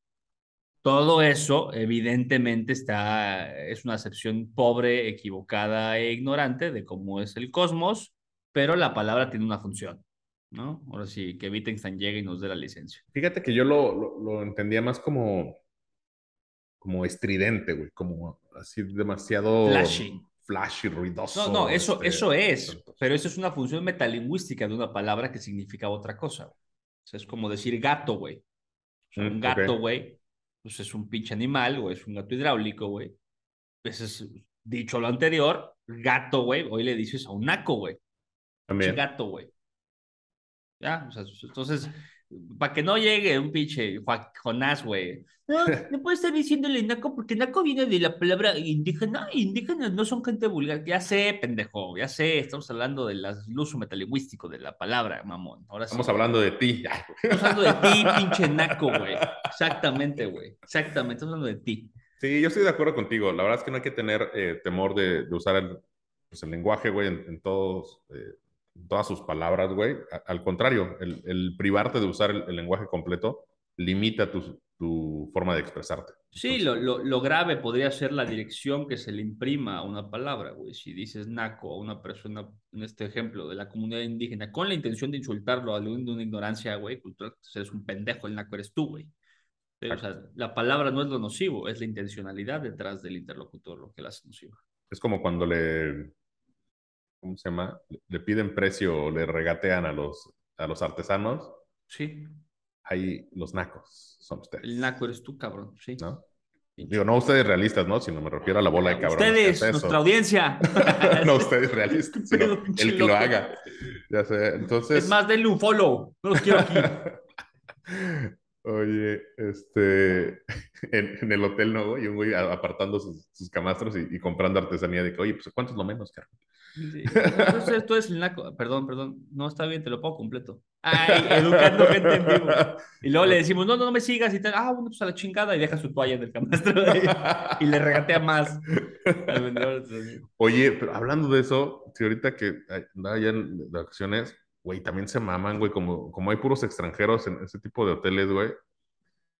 todo eso evidentemente está, es una acepción pobre, equivocada e ignorante de cómo es el cosmos, pero la palabra tiene una función, ¿no? Ahora sí, que Wittgenstein llegue y nos dé la licencia. Fíjate que yo lo, lo, entendía más como, como estridente, güey, como así demasiado... Flashy. Flashy, ruidoso. No, no, eso, este, eso es, pero eso es una función metalingüística de una palabra que significa otra cosa es como decir gato, güey. un mm, gato, güey, pues es un pinche animal, o es un gato hidráulico, güey. Pues es, dicho lo anterior, gato, güey, hoy le dices a un naco, güey. También. Gato, güey. Ya, o sea, entonces, para que no llegue un pinche Jonás, güey. No, no puede estar diciéndole naco porque naco viene de la palabra indígena. Indígenas no son gente vulgar. Ya sé, pendejo, ya sé. Estamos hablando del uso metalingüístico de la palabra, mamón. Ahora Estamos hablando de ti. Estamos hablando de ti, pinche naco, güey. Exactamente, güey. Exactamente, estamos hablando de ti. Sí, yo estoy de acuerdo contigo. La verdad es que no hay que tener eh, temor de, de, usar el, pues, el lenguaje, güey, en, todos. Eh, todas sus palabras, güey. Al contrario, el, privarte de usar el, lenguaje completo limita tu, tu forma de expresarte. Sí, lo, lo, grave podría ser la dirección que se le imprima a una palabra, güey. Si dices naco a una persona, en este ejemplo, de la comunidad indígena, con la intención de insultarlo a de una ignorancia, güey, cultural, pues eres un pendejo, el naco eres tú, güey. O sea, la palabra no es lo nocivo, es la intencionalidad detrás del interlocutor lo que la hace nocivo. Es como cuando le, ¿cómo se llama? Le piden precio o le regatean a los, a los artesanos. Sí. Ahí los nacos son ustedes. El naco eres tú, cabrón, sí. ¿No? Digo, no ustedes realistas, ¿no? Sino me refiero a la bola de cabrón. Ustedes, nuestra audiencia. no ustedes realistas, sino el que lo haga. Ya sé, entonces... Es más, denle un follow. No los quiero aquí. Oye, este, en, el hotel, ¿no, güey? Un güey apartando sus, camastros y, comprando artesanía de que, oye, pues ¿cuánto es lo menos, caro? Sí. Entonces, tú eres el naco. Perdón, perdón. No está bien, te lo pongo completo. Ay, educando gente en vivo. Y luego le decimos, no, no, no me sigas y tal. Ah, bueno, pues a la chingada. Y deja su toalla en el camastro y, le regatea más al vendedor. Oye, pero hablando de eso, si ahorita que andaba ya en vacaciones, güey, también se maman, güey, como, como hay puros extranjeros en ese tipo de hoteles, güey.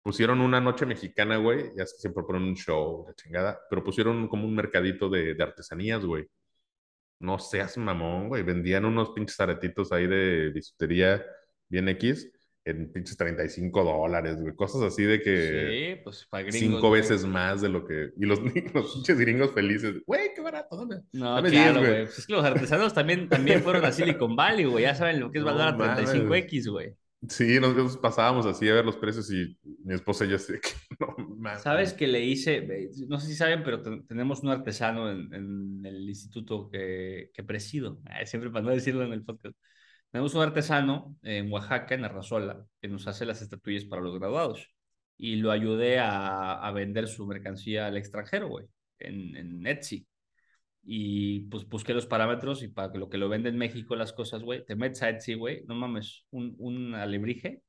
Pusieron una noche mexicana, güey, ya es que siempre ponen un show, de chingada, pero pusieron como un mercadito de, de artesanías, güey. No seas mamón, güey. Vendían unos pinches aretitos ahí de bisutería bien X en pinches 35 dólares, güey. Cosas así de que. Sí, pues para gringos. Cinco veces más de lo que. Y los, los pinches gringos felices. Güey, qué barato, dame. No, claro, güey. Pues es que los artesanos también, también fueron a Silicon Valley, güey. Ya saben lo que es valorar a 35X, güey. Sí, nosotros pasábamos así a ver los precios y mi esposa ya sé que no. Sabes que le hice, no sé si saben, pero tenemos un artesano en, el instituto que, que presido, siempre para no decirlo en el podcast. Tenemos un artesano en Oaxaca, en Arrasola, que nos hace las estatuillas para los graduados. Y lo ayudé a, a vender su mercancía al extranjero, güey, en, en Etsy y pues busqué los parámetros y para lo que lo vende en México las cosas, güey, te metes a Etsy, güey, no mames, un, un alebrije,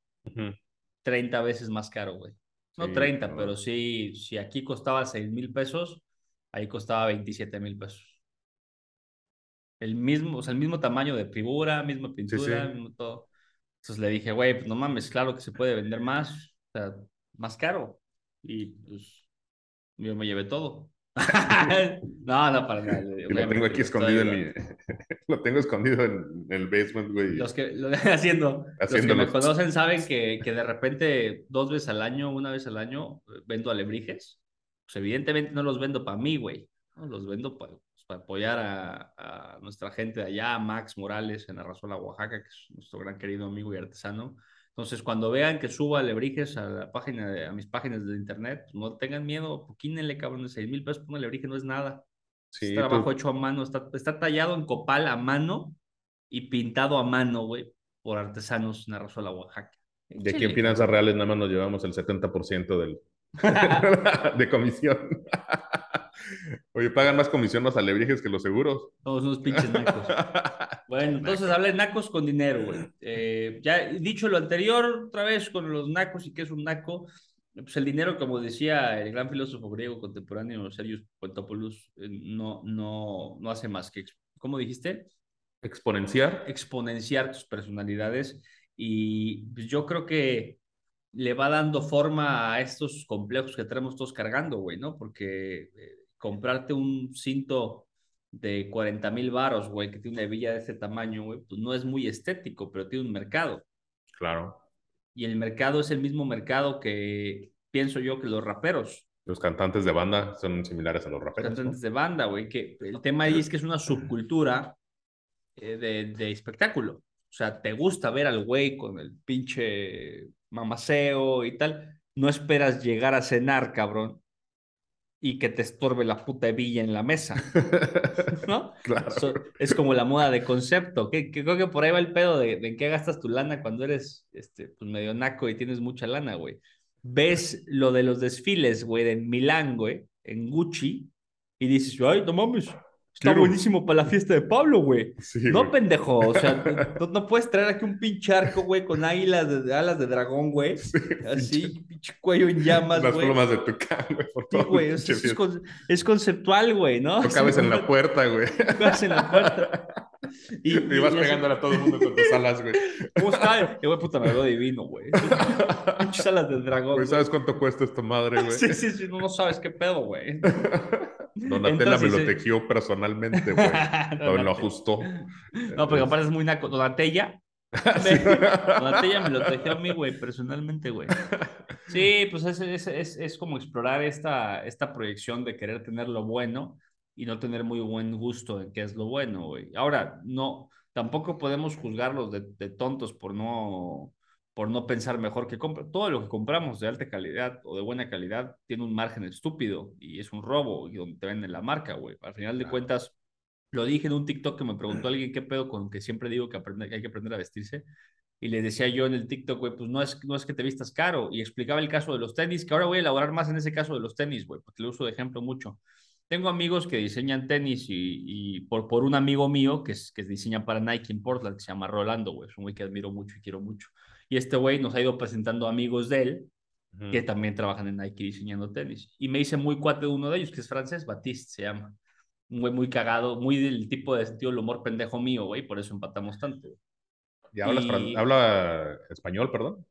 30 veces más caro, güey. No 30, pero sí, si aquí costaba 6 mil pesos, ahí costaba 27 mil pesos. El mismo, o sea, el mismo tamaño de figura, misma pintura, mismo todo. Entonces le dije, güey, pues no mames, claro que se puede vender más, o sea, más caro. Y pues yo me llevé todo. no, no, para nada. lo tengo aquí escondido en mi... lo tengo escondido en el basement, güey. Los que lo haciendo, los que me conocen saben que, que, de repente dos veces al año, una vez al año, vendo alebrijes. Pues evidentemente no los vendo para mí, güey. Los vendo para, pues, para apoyar a, a, nuestra gente de allá, Max Morales en Arrasola, Oaxaca, que es nuestro gran querido amigo y artesano. Entonces, cuando vean que subo alebrijes a la página, a mis páginas de internet, no tengan miedo, poquínenle, cabrón, de 6 mil pesos por un alebrije no es nada. Sí, es trabajo tú- hecho a mano, está, está tallado en copal a mano y pintado a mano, güey, por artesanos en Arrasola, Oaxaca. de aquí en finanzas reales nada más nos llevamos el 70% del, de comisión. Oye, pagan más comisión los alebrijes que los seguros. Todos unos pinches nacos. Bueno, entonces habla de nacos con dinero, güey. Eh, ya dicho lo anterior, otra vez con los nacos y qué es un naco, pues el dinero, como decía el gran filósofo griego contemporáneo Sergius Pontopoulos, eh, no, no, no hace más que, ¿cómo dijiste? Exponenciar. Exponenciar tus personalidades y pues, yo creo que le va dando forma a estos complejos que tenemos todos cargando, güey, ¿no? Porque eh, comprarte un cinto de 40 mil varos, güey, que tiene una hebilla de este tamaño, güey, pues no es muy estético, pero tiene un mercado. Claro. Y el mercado es el mismo mercado que pienso yo que los raperos, Los cantantes de banda son similares a los los raperos. ¿no? cantantes de banda, güey, que el tema ahí es que es una subcultura eh, de, de espectáculo. O sea, te gusta ver al güey con el pinche mamaceo y tal. No esperas llegar a cenar, cabrón, y que te estorbe la puta hebilla en la mesa, ¿no? Claro. Es como la moda de concepto, que, que creo que por ahí va el pedo de, de en qué gastas tu lana cuando eres este, pues medio naco y tienes mucha lana, güey. Ves lo de los desfiles, güey, de Milán, güey, en Gucci, y dices, ay, no mames, está Quiero. buenísimo para la fiesta de Pablo, güey. Sí, No, güey. pendejo, o sea, no, no puedes traer aquí un pinche arco, güey, con águilas de, alas de dragón, güey. Sí, Así, pinche cuello en llamas, Las güey. plumas de Tucán, güey, por Sí, güey, es, con- es conceptual, güey, ¿no? No cabes en la puerta, güey. No cabes en la puerta. Y, Y vas pegándole a todo el mundo con tus alas, güey. ¿Cómo está? Y, güey, puta, me veo divino, güey. Pinches alas de dragón, Güey, güey. ¿Sabes cuánto cuesta esta madre, güey? Sí, sí, sí, no, no sabes qué pedo, güey. Donatella me lo eh, tejió personalmente, güey. Lo, lo ajustó. No, porque aparte es muy naco. Donatella. Sí. Donatella me lo tejió a mí, güey, personalmente, güey. Sí, pues es, es, es, es como explorar esta, esta proyección de querer tener lo bueno y no tener muy buen gusto en qué es lo bueno, güey. Ahora, no, tampoco podemos juzgarlos de, de tontos por no, por no pensar mejor que compran. Todo lo que compramos de alta calidad o de buena calidad tiene un margen estúpido y es un robo y donde te venden la marca, güey. Al final de Claro. cuentas, lo dije en un TikTok que me preguntó alguien qué pedo con que siempre digo que, aprende- que hay que aprender a vestirse. Y le decía yo en el TikTok, güey, pues no es, no es que te vistas caro. Y explicaba el caso de los tenis, que ahora voy a elaborar más en ese caso de los tenis, güey, porque lo uso de ejemplo mucho. Tengo amigos que diseñan tenis y, y por, por un amigo mío que, es, que diseña para Nike en Portland, que se llama Rolando, güey. Es un güey que admiro mucho y quiero mucho. Y este güey nos ha ido presentando amigos de él Ujú. que también trabajan en Nike diseñando tenis. Y me hice muy cuate de uno de ellos, que es francés, Batiste se llama. Un güey muy cagado, muy del tipo de sentido del humor pendejo mío, güey, por eso empatamos tanto. ¿Y hablas y- habla español, perdón?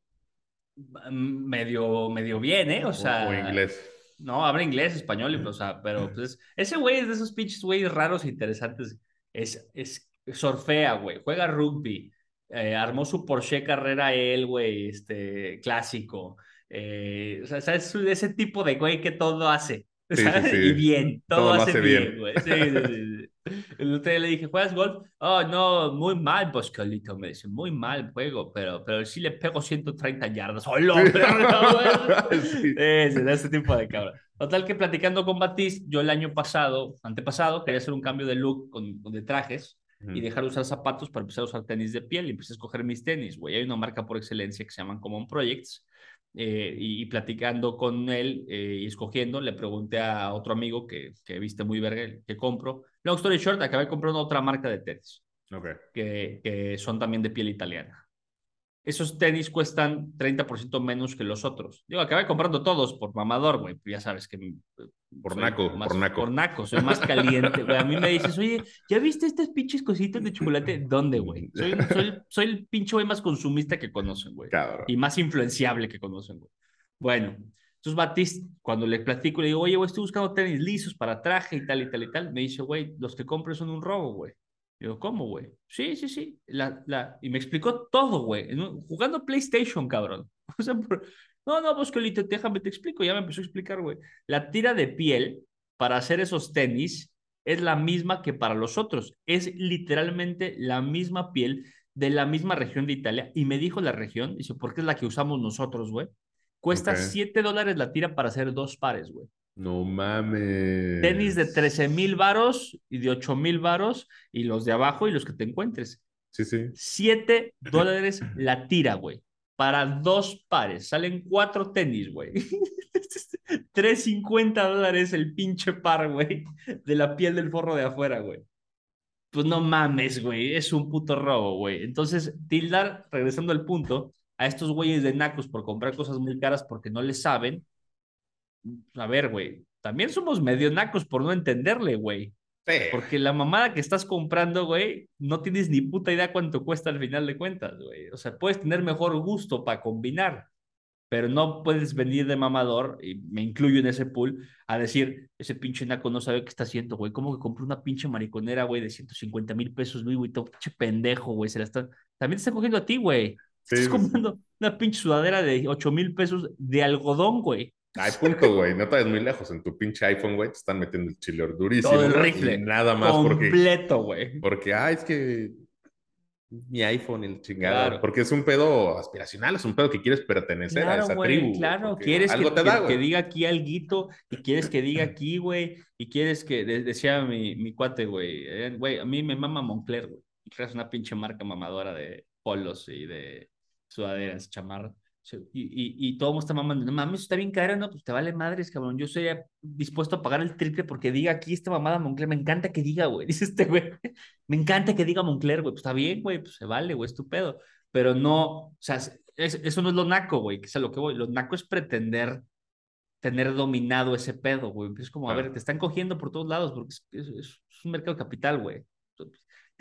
Mm, Medio, medio bien, ¿eh? O sea. o inglés. No, habla inglés, español, y, o sea, pero pues ese güey es de esos pinches güeyes raros e interesantes. Es, es surfea, güey, juega rugby, eh, armó su Porsche carrera él, güey, este, clásico. Eh, o sea, ¿sabes? Es ese tipo de güey que todo hace. Sí, sí, ¿sabes? sí. Y bien, todo, Todo hace hace bien, bien. güey. Sí, sí, sí, sí. El otro día le dije, ¿juegas golf? Oh, no, muy mal, Boscolito. Me dice, muy mal juego, pero, pero sí le pego 130 yardas. ¡Hola, güey! Sí. Ese tipo de cabra. Total que platicando con Batiste, yo el año pasado, antepasado, quería hacer un cambio de look con, con de trajes y dejar de usar zapatos para empezar a usar tenis de piel y empecé a escoger mis tenis, güey. Hay una marca por excelencia que se llaman Common Projects eh, y, y platicando con él eh, y escogiendo, le pregunté a otro amigo que, que viste muy verga, que compro. Long story short, acabé comprando otra marca de tenis Ok. que, que son también de piel italiana. Esos tenis cuestan 30% menos que los otros. Digo, acabé comprando todos por mamador, güey. Ya sabes que... Por naco, más- por naco. Por naco, soy más caliente, güey. A mí me dices, oye, ¿ya viste estas pinches cositas de chocolate? ¿Dónde, güey? Soy, soy, soy el pinche güey más consumista que conocen, güey. Cabrón. Y más influenciable que conocen, güey. Bueno, entonces Batiste, cuando le platico, le digo, oye, güey, estoy buscando tenis lisos para traje y tal y tal y tal. Me dice, güey, los que compres son un robo, güey. Digo, ¿cómo, güey? Sí, sí, sí. La, la... Y me explicó todo, güey. Jugando PlayStation, cabrón. O sea, por- no, no, Boscolito, déjame te explico. Ya me empezó a explicar, güey. La tira de piel para hacer esos tenis es la misma que para los otros. Es literalmente la misma piel de la misma región de Italia. Y me dijo la región, dice, porque es la que usamos nosotros, güey. Cuesta Ok. 7 dólares la tira para hacer dos pares, güey. No mames. Tenis de 13 mil varos y de 8 mil varos y los de abajo y los que te encuentres. Sí, sí. 7 dólares la tira, güey. Para dos pares. Salen cuatro tenis, güey. 3.50 dólares el pinche par, güey. De la piel del forro de afuera, güey. Pues no mames, güey. Es un puto robo, güey. Entonces, tildar, regresando al punto, a estos güeyes de nacos por comprar cosas muy caras porque no le saben. A ver, güey. También somos medio nacos por no entenderle, güey. Sí. Porque la mamada que estás comprando, güey, no tienes ni puta idea cuánto cuesta al final de cuentas, güey. O sea, puedes tener mejor gusto para combinar, pero no puedes venir de mamador, y me incluyo en ese pool, a decir, ese pinche naco no sabe qué está haciendo, güey. ¿Cómo que compró una pinche mariconera, güey, de 150 mil pesos, güey, güey? Todo pinche pendejo, güey. Se la está... También te está cogiendo a ti, güey. Sí, Estás sí, comprando una pinche sudadera de 8 mil pesos de algodón, güey. Ay, punto, güey. No te vayas muy lejos. En tu pinche iPhone, güey, te están metiendo el chile durísimo. Todo el rifle. Nada más porque, Completo, güey. porque, ah, es que mi iPhone, el chingado. Claro. Porque es un pedo aspiracional, es un pedo que quieres pertenecer a Claro, esa güey, tribu. claro, quieres que, da, diga aquí alguito y quieres que diga aquí, güey, y quieres que, de- decía mi, mi cuate, güey, eh, güey, a mí me mama Moncler, güey, es una pinche marca mamadora de polos y de sudaderas, chamarras, Sí, y, y, y todo el mundo está mamando, no mames, está bien caro, no, pues te vale madres, cabrón, yo soy dispuesto a pagar el triple porque diga aquí esta mamada Moncler, me encanta que diga, güey, dice este güey, me encanta que diga Moncler, güey, pues está bien, güey, pues se vale, güey, es tu pedo pero no, o sea, es- eso no es lo naco, güey, que es a lo que voy. Lo naco es pretender tener dominado ese pedo, güey. Es como, a Claro. ver, te están cogiendo por todos lados porque es, es- es un mercado capital, güey.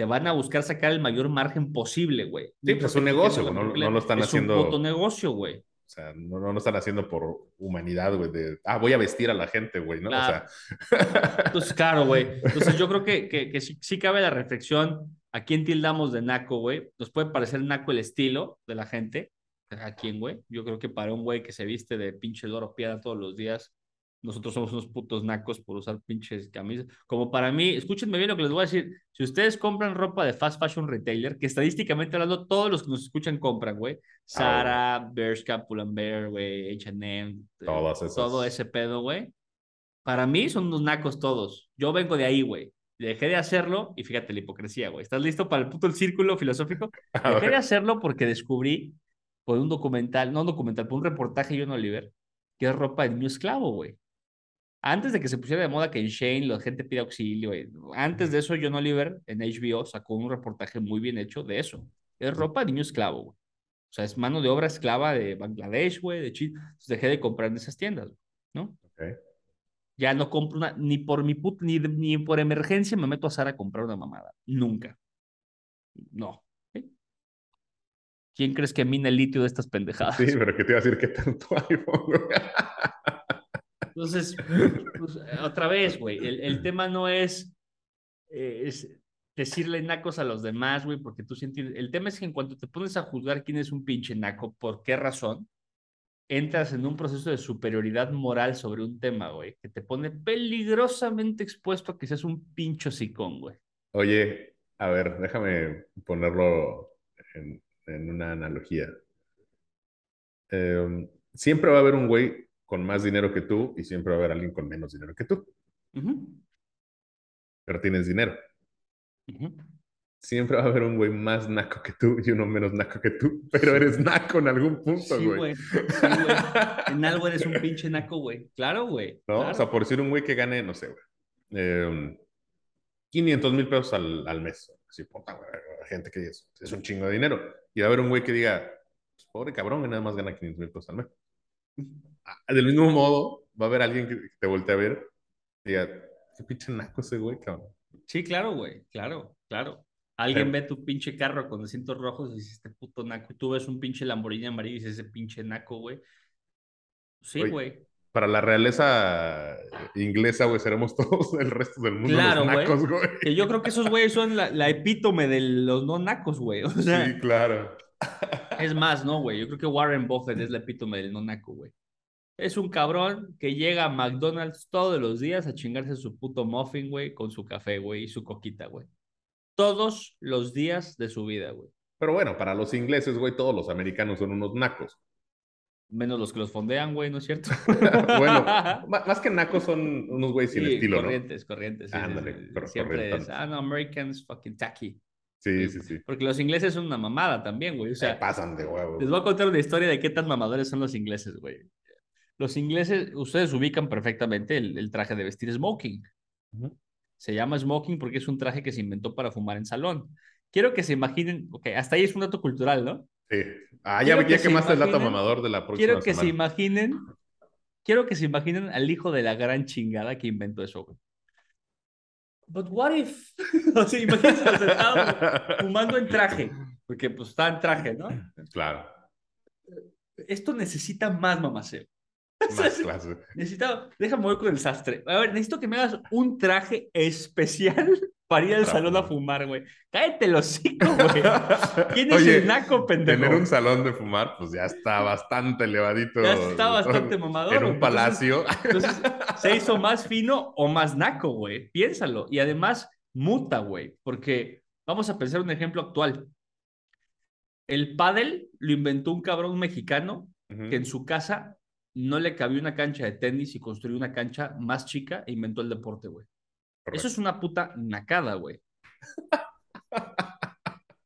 Te van a buscar sacar el mayor margen posible, güey. Sí, pues es un negocio, güey, no- no lo están es haciendo- un puto negocio, güey. O sea, no, no lo están haciendo por humanidad, güey, de, ah, voy a vestir a la gente, güey, ¿no? Claro. O sea, Entonces, claro, güey. Entonces, yo creo que, que, que sí, sí cabe la reflexión. ¿A quién tildamos de naco, güey? Nos puede parecer naco el estilo de la gente. ¿A quién, güey? Yo creo que para un güey que se viste de pinche loro piedra todos los días, nosotros somos unos putos nacos por usar pinches camisas. Como para mí, escúchenme bien lo que les voy a decir. Si ustedes compran ropa de fast fashion retailer, que estadísticamente hablando, todos los que nos escuchan compran, güey. Zara, Bershka, Pull&Bear, güey, H&M, todo ese pedo, güey. Para mí son unos nacos todos. Yo vengo de ahí, güey. Dejé de hacerlo y fíjate la hipocresía, güey. ¿Estás listo para el puto el círculo filosófico? Dejé de hacerlo porque descubrí por un documental, no un documental, por un reportaje de John Oliver, que es ropa de niño esclavo, güey. Antes de que se pusiera de moda que en Shane la gente pide auxilio, güey. Antes de eso, John Oliver en HBO sacó un reportaje muy bien hecho de eso. Es ropa de niño esclavo, güey. O sea, es mano de obra esclava de Bangladesh, güey, de Chile. Entonces dejé de comprar en esas tiendas, güey, ¿no? ok. Ya no compro una, ni por mi put, ni, ni por emergencia me meto a Zara a comprar una mamada. Nunca. No. ¿Sí? ¿Quién crees que mina el litio de estas pendejadas? Sí, pero que te iba a decir que tanto iPhone, güey. Entonces, pues, otra vez, güey, el, el tema no es, eh, es decirle nacos a los demás, güey, porque tú sí entiendes. El tema es que en cuanto te pones a juzgar quién es un pinche naco, por qué razón, entras en un proceso de superioridad moral sobre un tema, güey, que te pone peligrosamente expuesto a que seas un pincho sicón, güey. Oye, a ver, déjame ponerlo en, en una analogía. Eh, siempre va a haber un güey con más dinero que tú y siempre va a haber alguien con menos dinero que tú, Ujú, pero tienes dinero. ujú. Siempre va a haber un güey más naco que tú y uno menos naco que tú, pero eres naco en algún punto, Sí, güey. güey. Sí, güey. En algo eres un pinche naco, güey. Claro, güey. ¿No? claro. O sea, por decir un güey que gane, no sé, güey, eh, 500 mil pesos al, al mes. Así, puta, güey, gente que es, es un chingo de dinero. Y va a haber un güey que diga, pues, pobre cabrón, que nada más gana 500 mil pesos al mes. Ah, Del mismo modo, va a haber alguien que te voltee a ver y diga, qué pinche naco ese güey, cabrón. Sí, claro, güey, claro, claro. Alguien ve tu pinche carro con asientos rojos y dice, este puto naco. Y tú ves un pinche Lamborghini amarillo y dices, ese pinche naco, güey. Sí, Oye, güey. Para la realeza inglesa, güey, seremos todos el resto del mundo Claro, los güey. nacos, güey. Que yo creo que esos güeyes son la, la epítome de los no nacos, güey. O sea, Sí, claro. es más, ¿no, güey? Yo creo que Warren Buffett es la epítome del no naco, güey. Es un cabrón que llega a McDonald's todos los días a chingarse su puto muffin, güey, con su café, güey, y su coquita, güey. Todos los días de su vida, güey. Pero bueno, para los ingleses, güey, todos los americanos son unos nacos. Menos los que los fondean, güey, ¿no es cierto? bueno, más que nacos son unos güeyes sin estilo, corrientes, ¿no? Corrientes, corrientes. Sí, Siempre es, ah, no, Americans fucking tacky. Sí, sí, sí. Porque los ingleses son una mamada también, güey. O sea, pasan de huevos. Les voy a contar una historia de qué tan mamadores son los ingleses, güey. Los ingleses, ustedes ubican perfectamente el, traje de vestir smoking. Se llama smoking porque es un traje que se inventó para fumar en salón. Quiero que se imaginen, ok, hasta ahí es un dato cultural, ¿no? Sí. Ah, ya, que más el dato mamador de la próxima Quiero que se imaginen, quiero que se imaginen al hijo de la gran chingada que inventó eso, güey. But what if? o sea, imagínense fumando en traje, porque pues está en traje, ¿no? Claro. Esto necesita más mamaceo. Más clase. Déjame voy con el sastre. A ver, necesito que me hagas un traje especial para ir al salón a fumar, güey. Cállate los hocico, güey. ¿Quién es el naco, pendejo? Tener un salón de fumar, pues ya está bastante elevadito. Ya está bastante mamador. En un palacio. Entonces, se hizo más fino o más naco, güey. Piénsalo. Y además, muta, güey. Porque vamos a pensar un ejemplo actual. El pádel lo inventó un cabrón mexicano que en su casa no le cabía una cancha de tenis y construyó una cancha más chica e inventó el deporte, güey. Eso es una puta nacada, güey.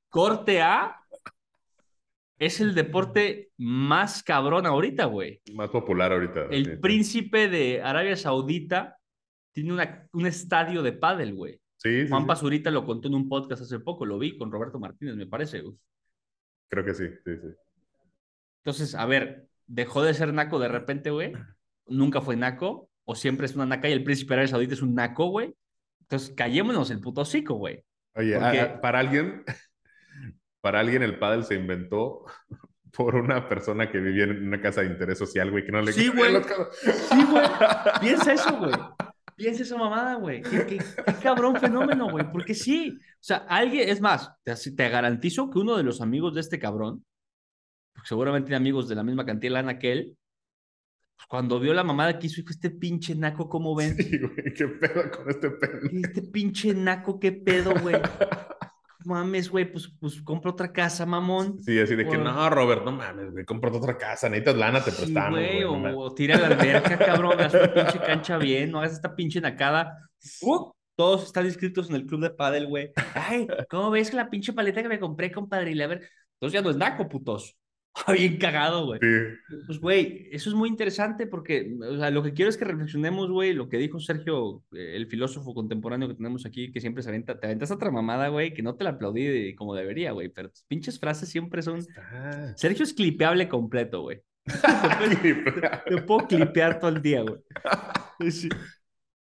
Corte A es el deporte más cabrón ahorita, güey. Más popular ahorita. El príncipe de Arabia Saudita tiene una, un estadio de pádel, güey. Sí, Juan Pazurita lo contó en un podcast hace poco, lo vi con Roberto Martínez, me parece. Güey. Creo que sí, sí, sí. Entonces, a ver, dejó de ser naco de repente, güey. Nunca fue naco, o siempre es una naca y el príncipe Arabia Saudita es un naco, güey. Entonces, callémonos el puto hocico, güey. Oye, para alguien, para alguien el pádel se inventó por una persona que vivía en una casa de interés social, güey, que no le Sí, güey. Sí, güey. Piensa eso, güey. Piensa esa mamada, güey. ¿Qué, cabrón fenómeno, güey. Porque sí. O sea, alguien, es más, te, te garantizo que uno de los amigos de este cabrón seguramente tiene amigos de la misma cantidad de lana que él, pues, cuando vio la mamada que hizo, dijo, este pinche naco, ¿cómo ven? Sí, güey, qué pedo con este pedo. Este pinche naco, qué pedo, güey. mames, güey, pues, pues compra otra casa, mamón. Sí, así de que no, Robert, no mames, güey, compra otra casa, necesitas lana, te prestamos. Sí, güey, o, tira la alberca, cabrón, haz tu pinche cancha bien, no hagas esta pinche nacada. Uh, todos están inscritos en el club de pádel, güey. Ay, ¿cómo ves que la pinche paleta que me compré, compadre? Y a ver, entonces ya no es naco, putos. Bien cagado, güey. Pues, güey, eso es muy interesante porque, o sea, lo que quiero es que reflexionemos, güey, lo que dijo Sergio, eh, el filósofo contemporáneo que tenemos aquí, que siempre se aventa, te aventas otra mamada, güey, que no te la aplaudí como debería, güey, pero tus pinches frases siempre son... Sergio es clipeable completo, güey. te, puedo clipear todo el día, güey.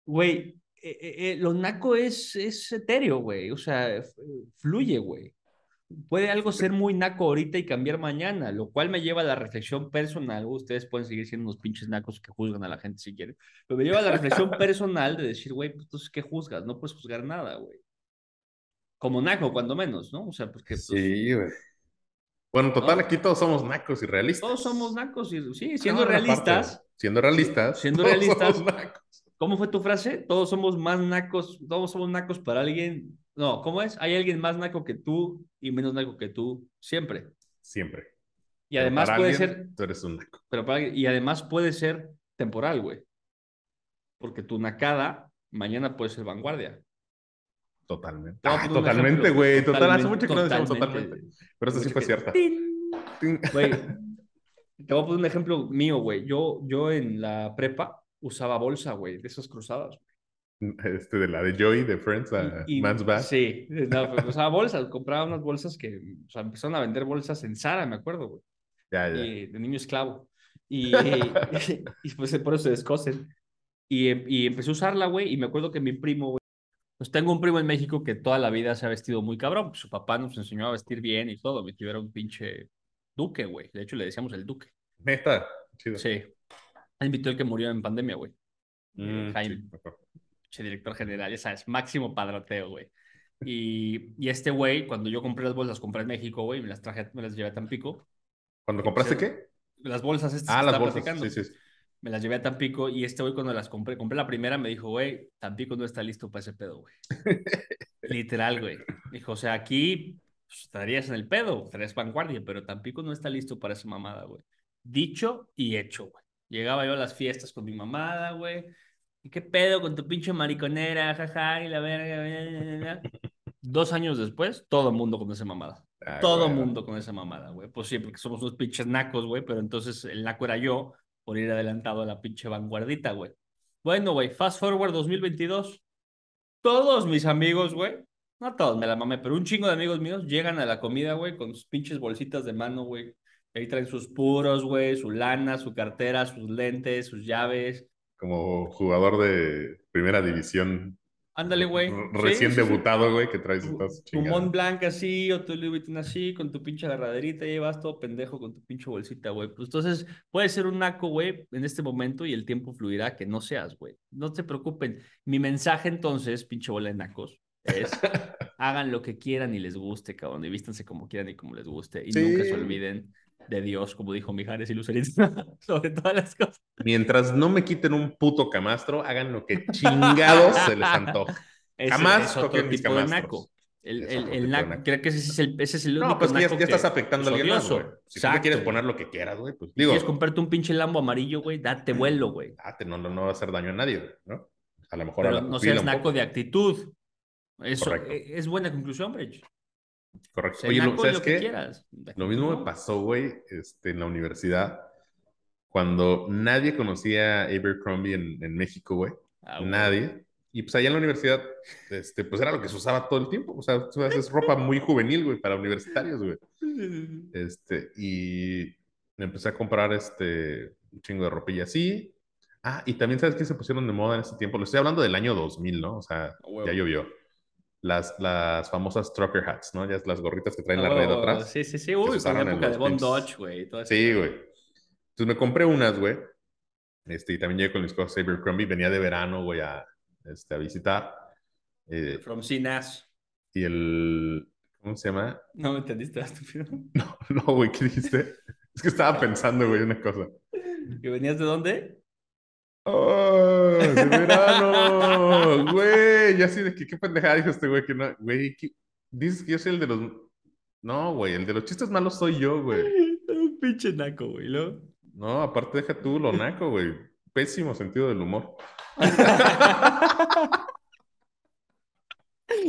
Güey, eh, eh, lo naco es, es etéreo, güey, o sea, fluye, güey puede algo ser muy naco ahorita y cambiar mañana, lo cual me lleva a la reflexión personal. Ustedes pueden seguir siendo unos pinches nacos que juzgan a la gente si quieren, pero me lleva a la reflexión personal de decir, güey, pues entonces, ¿qué juzgas? No puedes juzgar nada, güey. Como naco, cuando menos, ¿no? O sea, porque. Pues, sí, güey. Bueno, total, aquí todos somos nacos y realistas. Todos somos nacos y, sí, siendo realistas. siendo realistas. Siendo realistas. ¿Cómo fue tu frase? Todos somos más nacos, todos somos nacos para alguien no, ¿cómo es? Hay alguien más naco que tú y menos naco que tú siempre. Siempre. Y además puede ser. Tú eres un naco. Pero para, y además puede ser temporal, güey. Porque tu nacada mañana puede ser vanguardia. Totalmente. Ah, totalmente, güey. Total, hace mucho que no decimos totalmente. Pero eso sí fue cierto. Güey, te voy a poner un ejemplo mío, güey. Yo, yo en la prepa usaba bolsa, güey, de esas cruzadas. Este de la de Joey, de Friends, a Man's Bath. Sí, no, pues, usaba bolsas, compraba unas bolsas que, o sea, empezaron a vender bolsas en Zara, me acuerdo, güey. Ya, ya. de niño esclavo. Y, y, pues por eso se descosen. Y, y empecé a usarla, güey, y me acuerdo que mi primo, güey, pues tengo un primo en México que toda la vida se ha vestido muy cabrón. Pues, su papá nos enseñó a vestir bien y todo. Tío era un pinche duque, güey. De hecho, le decíamos el duque. Neta, chido. Sí. Invitó el que murió en pandemia, güey. Mm, Jaime director general, ya sabes, máximo padroteo, güey. Y, y este güey, cuando yo compré las bolsas, compré en México, güey, me las traje, me las llevé a Tampico. ¿Cuando compraste qué? Las bolsas estas ah, las bolsas, sí, sí, Me las llevé a Tampico y este güey cuando las compré, compré la primera, me dijo, güey, Tampico no está listo para ese pedo, güey. Literal, güey. Dijo, o sea, aquí pues, estarías en el pedo, estarías vanguardia, pero Tampico no está listo para esa mamada, güey. dicho y hecho, güey. Llegaba yo a las fiestas con mi mamada, güey. ¿Y qué pedo con tu pinche mariconera, jaja, y la verga? Dos años después, todo el mundo con esa mamada. todo el mundo con esa mamada, güey. Pues sí, porque somos unos pinches nacos, güey, pero entonces el naco era yo por ir adelantado a la pinche vanguardita, güey. Bueno, güey, fast forward 2022. Todos mis amigos, güey, no todos me la mamé, pero un chingo de amigos míos llegan a la comida, güey, con sus pinches bolsitas de mano, güey. Ahí traen sus puros, güey, su lana, su cartera, sus lentes, sus llaves. Como jugador de primera división Ándale, güey. Recién debutado, güey, que traes estas Tu Mont Blanc así, o tu Louis Vuitton así, con tu pinche agarraderita, y vas todo pendejo con tu pinche bolsita, güey. Pues entonces, puede ser un naco, güey, en este momento y el tiempo fluirá que no seas, güey. No se preocupen. Mi mensaje entonces, pinche bola de nacos, es hagan lo que quieran y les guste, cabrón, y vístanse como quieran y como les guste. Y nunca se olviden de Dios, como dijo Mijares y Lucerita, sobre todas las cosas. Mientras no me quiten un puto camastro, hagan lo que chingados se les antoja. Jamás toquen mis camastros. El, el, el naco, creo que ese es el, ese es el único no, pues ya, ya, estás afectando a alguien más, güey. Si tú quieres poner lo que quieras, güey, pues digo. quieres comprarte un pinche lambo amarillo, güey, date vuelo, güey. Date, no, no, no va a hacer daño a nadie, ¿no? A lo mejor Pero a la no seas naco de actitud. Eso e, es buena conclusión, Bridge. Correcto. Oye, lo, ¿sabes qué? Lo mismo me pasó, güey, este, en la universidad, cuando nadie conocía a Abercrombie en, en México, güey. Ah, nadie. Y pues allá en la universidad, este, pues era lo que se usaba todo el tiempo. O sea, es ropa muy juvenil, güey, para universitarios, güey. Este, y me empecé a comprar este, un chingo de ropilla así. Ah, y también, ¿sabes qué se pusieron de moda en ese tiempo? Lo estoy hablando del año 2000, ¿no? O sea, ya llovió las, las famosas trucker hats, ¿no? Ya es las gorritas que traen la red oh, atrás. Sí, sí, sí. Uy, con la época de Von Dodge, güey. Sí, güey. Entonces me compré unas, güey. Este, y también llegué con mis cosas Abercrombie. Venía de verano, güey, a, este, a visitar. Eh, From CNAS. Y el... ¿Cómo se llama? No me entendiste, estúpido. No, no, güey, ¿qué dijiste? es que estaba pensando, güey, una cosa. ¿Que venías de dónde? ¡Oh! ¡De verano! güey, ya sí, de que qué pendejada dijo este güey que no. Güey, dices que yo soy el de los. No, güey, el de los chistes malos soy yo, güey. Un pinche naco, güey, ¿no? No, aparte deja tú lo naco, güey. Pésimo sentido del humor.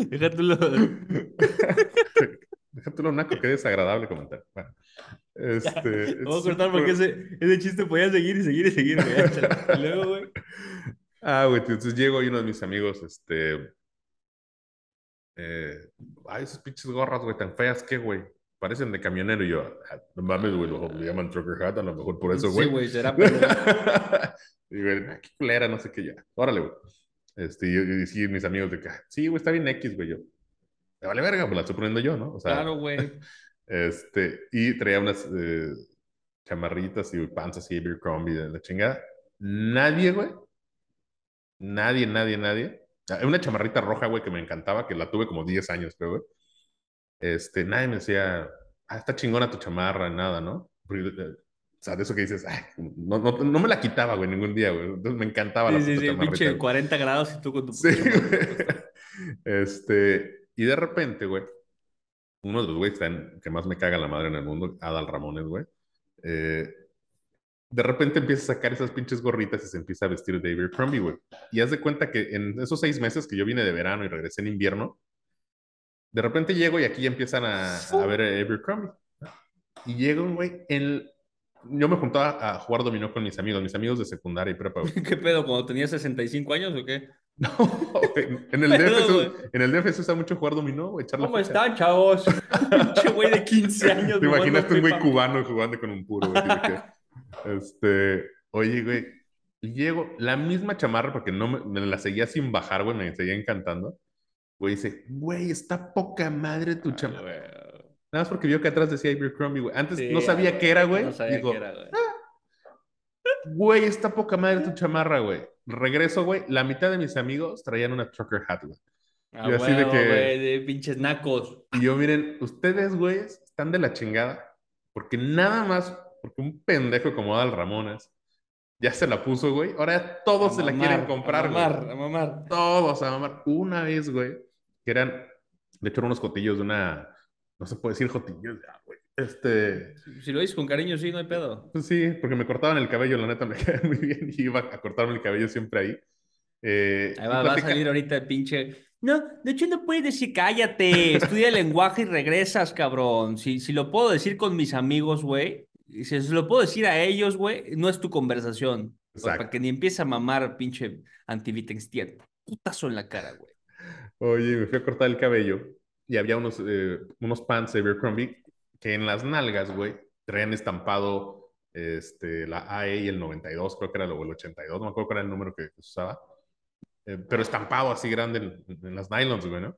deja tú lo. deja tú lo naco, qué desagradable comentar. Bueno. Este, Vamos a cortar porque ese, ese, chiste podía seguir y seguir y seguir, güey. Y luego, güey. Ah, güey, entonces llego y uno de mis amigos, este. Eh, ay, esas pinches gorras, güey, tan feas que, güey. Parecen de camionero y yo, ah, no mames, güey, lo le llaman trucker hat, a lo mejor por eso, güey. Sí, güey, será Y güey, ah, qué culera, no sé qué ya. Órale, güey. Este, y, y, y mis amigos de que, ah, sí, güey, está bien X, güey, yo. Me vale verga, pues la estoy poniendo yo, ¿no? O sea, claro, güey. Este, y traía unas eh, chamarritas y panzas y Abercrombie de la chingada. Nadie, güey. Nadie, nadie, nadie. Hay una chamarrita roja, güey, que me encantaba, que la tuve como 10 años, creo, güey. Este, nadie me decía, ah, está chingona tu chamarra, nada, ¿no? Eh, o sea, de eso que dices, Ay, no, no, no, me la quitaba, güey, ningún día, güey. Entonces me encantaba sí, la sí, sí, pinche 40 grados y tú con tu... Sí, güey. Este, y de repente, güey, uno de los güeyes que más me caga la madre en el mundo, Adal Ramones, güey. Eh, de repente empieza a sacar esas pinches gorritas y se empieza a vestir de Abercrombie, güey. Y haz de cuenta que en esos seis meses que yo vine de verano y regresé en invierno, de repente llego y aquí empiezan a, a ver Abercrombie. Y llego, güey, en, yo me juntaba a jugar dominó con mis amigos, mis amigos de secundaria y prepa. ¿Qué pedo? ¿Cuando tenía 65 años o qué? No, en el, DF en el DF se usa mucho jugar dominó, güey. ¿Cómo están, chavos? Pinche güey de 15 años. Te imaginaste un güey cubano jugando con un puro, güey. este, oye, güey, llego, la misma chamarra, porque no me, me, la seguía sin bajar, güey, me seguía encantando. Güey, dice, güey, está poca madre tu chamarra. Nada más porque vio que atrás decía Abercrombie, güey. Antes no sabía qué era, güey. No sabía qué era, güey. Ah, güey, está poca madre tu chamarra, güey regreso, güey, la mitad de mis amigos traían una trucker hat, güey. Ah, así de que. de pinches nacos. Y yo, miren, ustedes, güey, están de la chingada. Porque nada más, porque un pendejo como Adal Ramones ya se la puso, güey. Ahora todos se la quieren comprar, güey. A mamar, a mamar. Todos a mamar. Una vez, güey, que eran, de hecho, eran unos jotillos de una, no se puede decir jotillos, ya, güey. Este, Si lo dices con cariño, sí, no hay pedo. pues sí, porque me cortaban el cabello, la neta me cae muy bien y iba a cortarme el cabello siempre ahí. Eh, Ahí va, va a salir ahorita el pinche. No, de hecho no puedes decir cállate, estudia el lenguaje y regresas, cabrón. Si, si lo puedo decir con mis amigos, güey, y si se lo puedo decir a ellos, güey, no es tu conversación. Pues, Exacto. Para que ni empiece a mamar pinche antivitenstier. Putazo en la cara, güey. Oye, me fui a cortar el cabello y había unos, eh, unos pants de Abercrombie que en las nalgas, güey, traían estampado este, la AE y el 92, creo que era o el 82, no me acuerdo cuál era el número que, que se usaba, eh, pero estampado así grande en, en las nylons, güey, ¿no?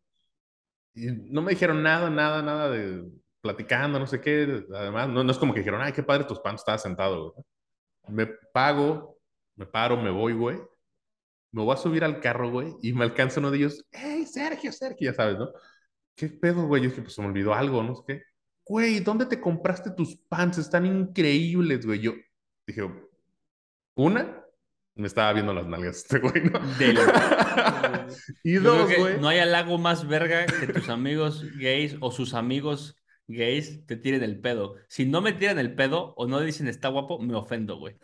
Y no me dijeron nada, nada, nada de platicando, no sé qué, además, no, no es como que dijeron, ay, qué padre tus pants, estaba sentado, güey. Me pago, me paro, me voy, güey me voy a subir al carro, güey, y me alcanza uno de ellos, hey, Sergio, Sergio, ya sabes, ¿no? ¿Qué pedo, güey? Yo dije, pues se me olvidó algo, no sé qué. Güey, ¿dónde te compraste tus pants? Están increíbles, güey. Yo dije, una, me estaba viendo las nalgas este güey, ¿no? Del- y dos, güey. no hay halago más verga que tus amigos gays o sus amigos gays te tiren el pedo. Si no me tiran el pedo o no dicen está guapo, me ofendo, güey.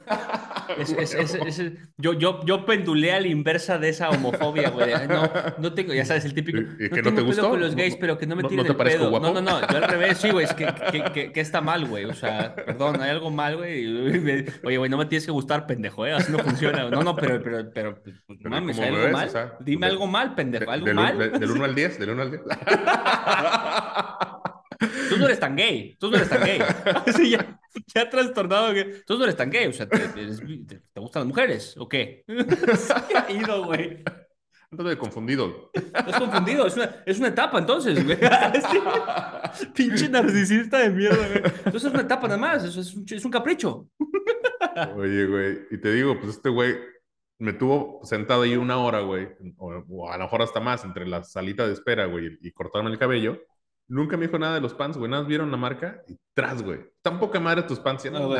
Es, es- es- yo, yo, yo pendulé a la inversa de esa homofobia, güey. de, No, no tengo, ya sabes, el típico. ¿Y- No que no tengo te gustó? con los gays, ¿No- pero que no me no- no tiren te el pedo. guapo? No, no, no, yo al revés, sí, güey. Es que, que, que- que está mal, güey. O sea, perdón, hay algo mal, güey. Oye, güey, no me tienes que gustar, pendejo, ¿eh? Así no funciona. No, no, pero, pero, pero, pues, pues, Pero mames, ¿cómo ¿hay algo ves? mal? O sea, Dime de- algo mal, pendejo, De- algo del, mal. de- del 1 al 10, del 1 al 10. Eres tan gay, tú no eres tan gay. Sí, ya, ya trastornado. que- Tú no eres tan gay, o sea, ¿te, te- te- te gustan las mujeres o qué? Sí, ha ido, güey. Estoy confundido. Estás confundido, es una, es una etapa entonces, güey. Sí. Pinche narcisista de mierda, güey. Entonces es una etapa nada más, es un, es un capricho. Oye, güey, y te digo, pues este güey me tuvo sentado ahí una hora, güey, o, o a lo mejor hasta más, entre la salita de espera, güey, y cortarme el cabello. Nunca me dijo nada de los pants, güey, nada más vieron la marca y tras, güey. Tan poca madre tus pants, ya no güey.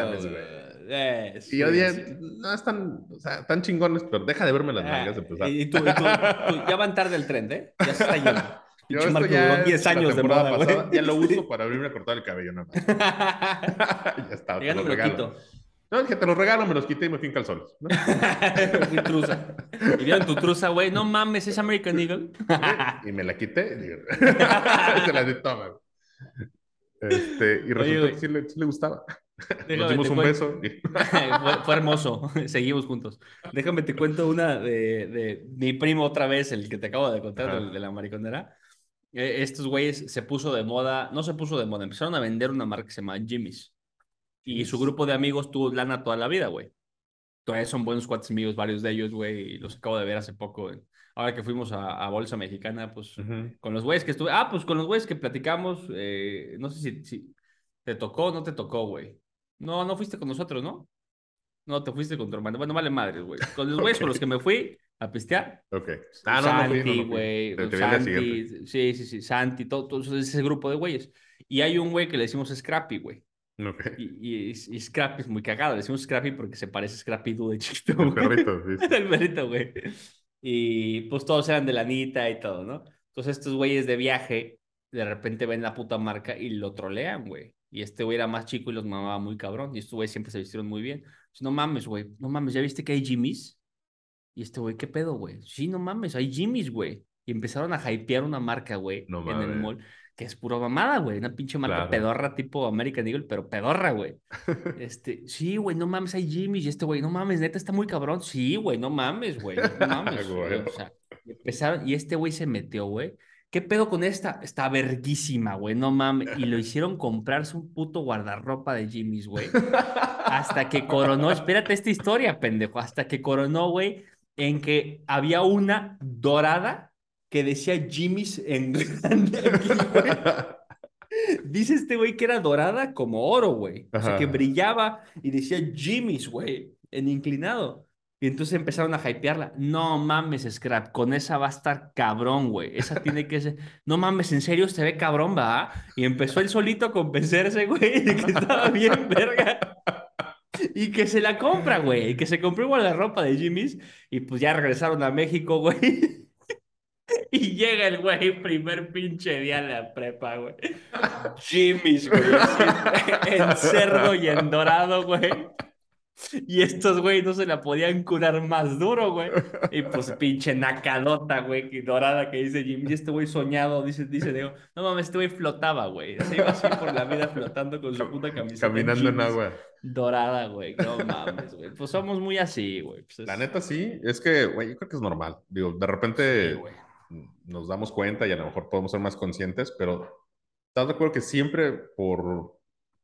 Eh, Y sí, yo dije, sí. no, están, o sea, tan chingones, pero deja de verme las Ah, nalgas de empezar. y tú, y tú- tú- ya van tarde el tren, ¿eh? Ya se está yendo. Yo esto Marco ya duró 10 es la años de moda, pasada, Ya lo uso para abrirme a cortar el cabello, nada más. ya está, te lo regalo. quito. No, dije, te lo regalo, me los quité y me fui en calzones. ¿no? Fui truza. Y vieron tu truza, güey. No mames, es American Eagle. y me la quité y se la di toma. Este, y resultó que sí le, sí le gustaba. Déjame Nos dimos un cuento. beso. y- fue, fue hermoso. Seguimos juntos. Déjame te cuento una de, de mi primo otra vez, el que te acabo de contar, del- de, la mariconera. Eh, estos güeyes se puso de moda, no se puso de moda, empezaron a vender una marca que se llama Jimmy's. Y su grupo de amigos tuvo lana toda la vida, güey. Todavía son buenos cuates amigos, varios de ellos, güey, y los acabo de ver hace poco. eh. Ahora que fuimos a, a Bolsa Mexicana, pues Ujú. con los güeyes que estuve. Ah, pues con los güeyes que platicamos. eh, no sé si, si te tocó o no te tocó, güey. No, no fuiste con nosotros, ¿no? No, te fuiste con tu hermano. Bueno, vale madre, güey. Con los güeyes con los que me fui a pistear. Ok. Ah, no, no no, Santi, no güey. Vi al día siguiente. Santi, sí, sí, sí. Santi, todo, todo ese grupo de güeyes. Y hay un güey que le decimos Scrappy, güey. Ok. Y, y, y Scrappy es muy cagado. Le decimos Scrappy porque se parece a Scrappy Doo de chiquito, El perrito, sí, sí. El perrito, güey. Y pues todos eran de la Anita y todo, ¿no? Entonces estos güeyes de viaje, de repente ven la puta marca y lo trolean, güey. Y este güey era más chico y los mamaba muy cabrón. Y estos güeyes siempre se vistieron muy bien. Dice, no mames, güey. No mames, ¿ya viste que hay Jimmy's? Y este güey, ¿qué pedo, güey? Sí, no mames, hay Jimmy's, güey. Y empezaron a hypear una marca, güey, No en el mall, que es pura mamada, güey. Una pinche marca Claro. pedorra tipo American Eagle, pero pedorra, güey. Este, sí, güey, no mames, hay Jimmy's. Y este güey, no mames, neta, está muy cabrón. Sí, güey, no mames, güey. No mames. Güey. güey, O sea, empezaron, y este güey se metió, güey. ¿Qué pedo con esta? Está verguísima, güey, no mames. Y lo hicieron comprarse un puto guardarropa de Jimmy's, güey. Hasta que coronó, espérate esta historia, pendejo. Hasta que coronó, güey, en que había una dorada que decía Jimmy's en grande. Dice este güey que era dorada como oro, güey. O sea, que brillaba y decía Jimmy's, güey, en inclinado. Y entonces empezaron a hypearla. No mames, Scrap, con esa va a estar cabrón, güey. Esa tiene que ser. No mames, en serio se ve cabrón, va. Y empezó él solito a convencerse, güey, de que estaba bien verga. Y que se la compra, güey. Y que se compró igual la ropa de Jimmy's. Y pues ya regresaron a México, güey. Y llega el güey, primer pinche día en la prepa, güey. Jimmy's, güey. en cerdo y en dorado, güey. Y estos, güey, no se la podían curar más duro, güey. Y pues pinche nacadota, güey, dorada que dice Jim. Y este güey soñado, dice, dice Diego, no mames, este güey flotaba, güey. Se iba así por la vida flotando con su puta camiseta. Caminando en, agua. Dorada, güey. No mames, güey. Pues somos muy así, güey. Pues la neta sí, es que, güey, yo creo que es normal. Digo, de repente nos damos cuenta y a lo mejor podemos ser más conscientes, pero estás de acuerdo que siempre por,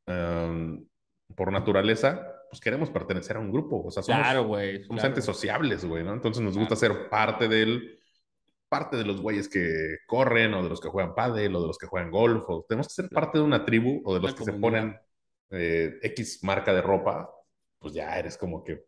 em, por naturaleza pues queremos pertenecer a un grupo, o sea, somos, claro, güey, somos entes sociables, güey, ¿no? Entonces nos gusta ser parte del, parte de los güeyes que corren, o de los que juegan pádel, o de los que juegan golf, o tenemos que ser parte de una tribu, o de los que se ponen eh, X marca de ropa, pues ya eres como que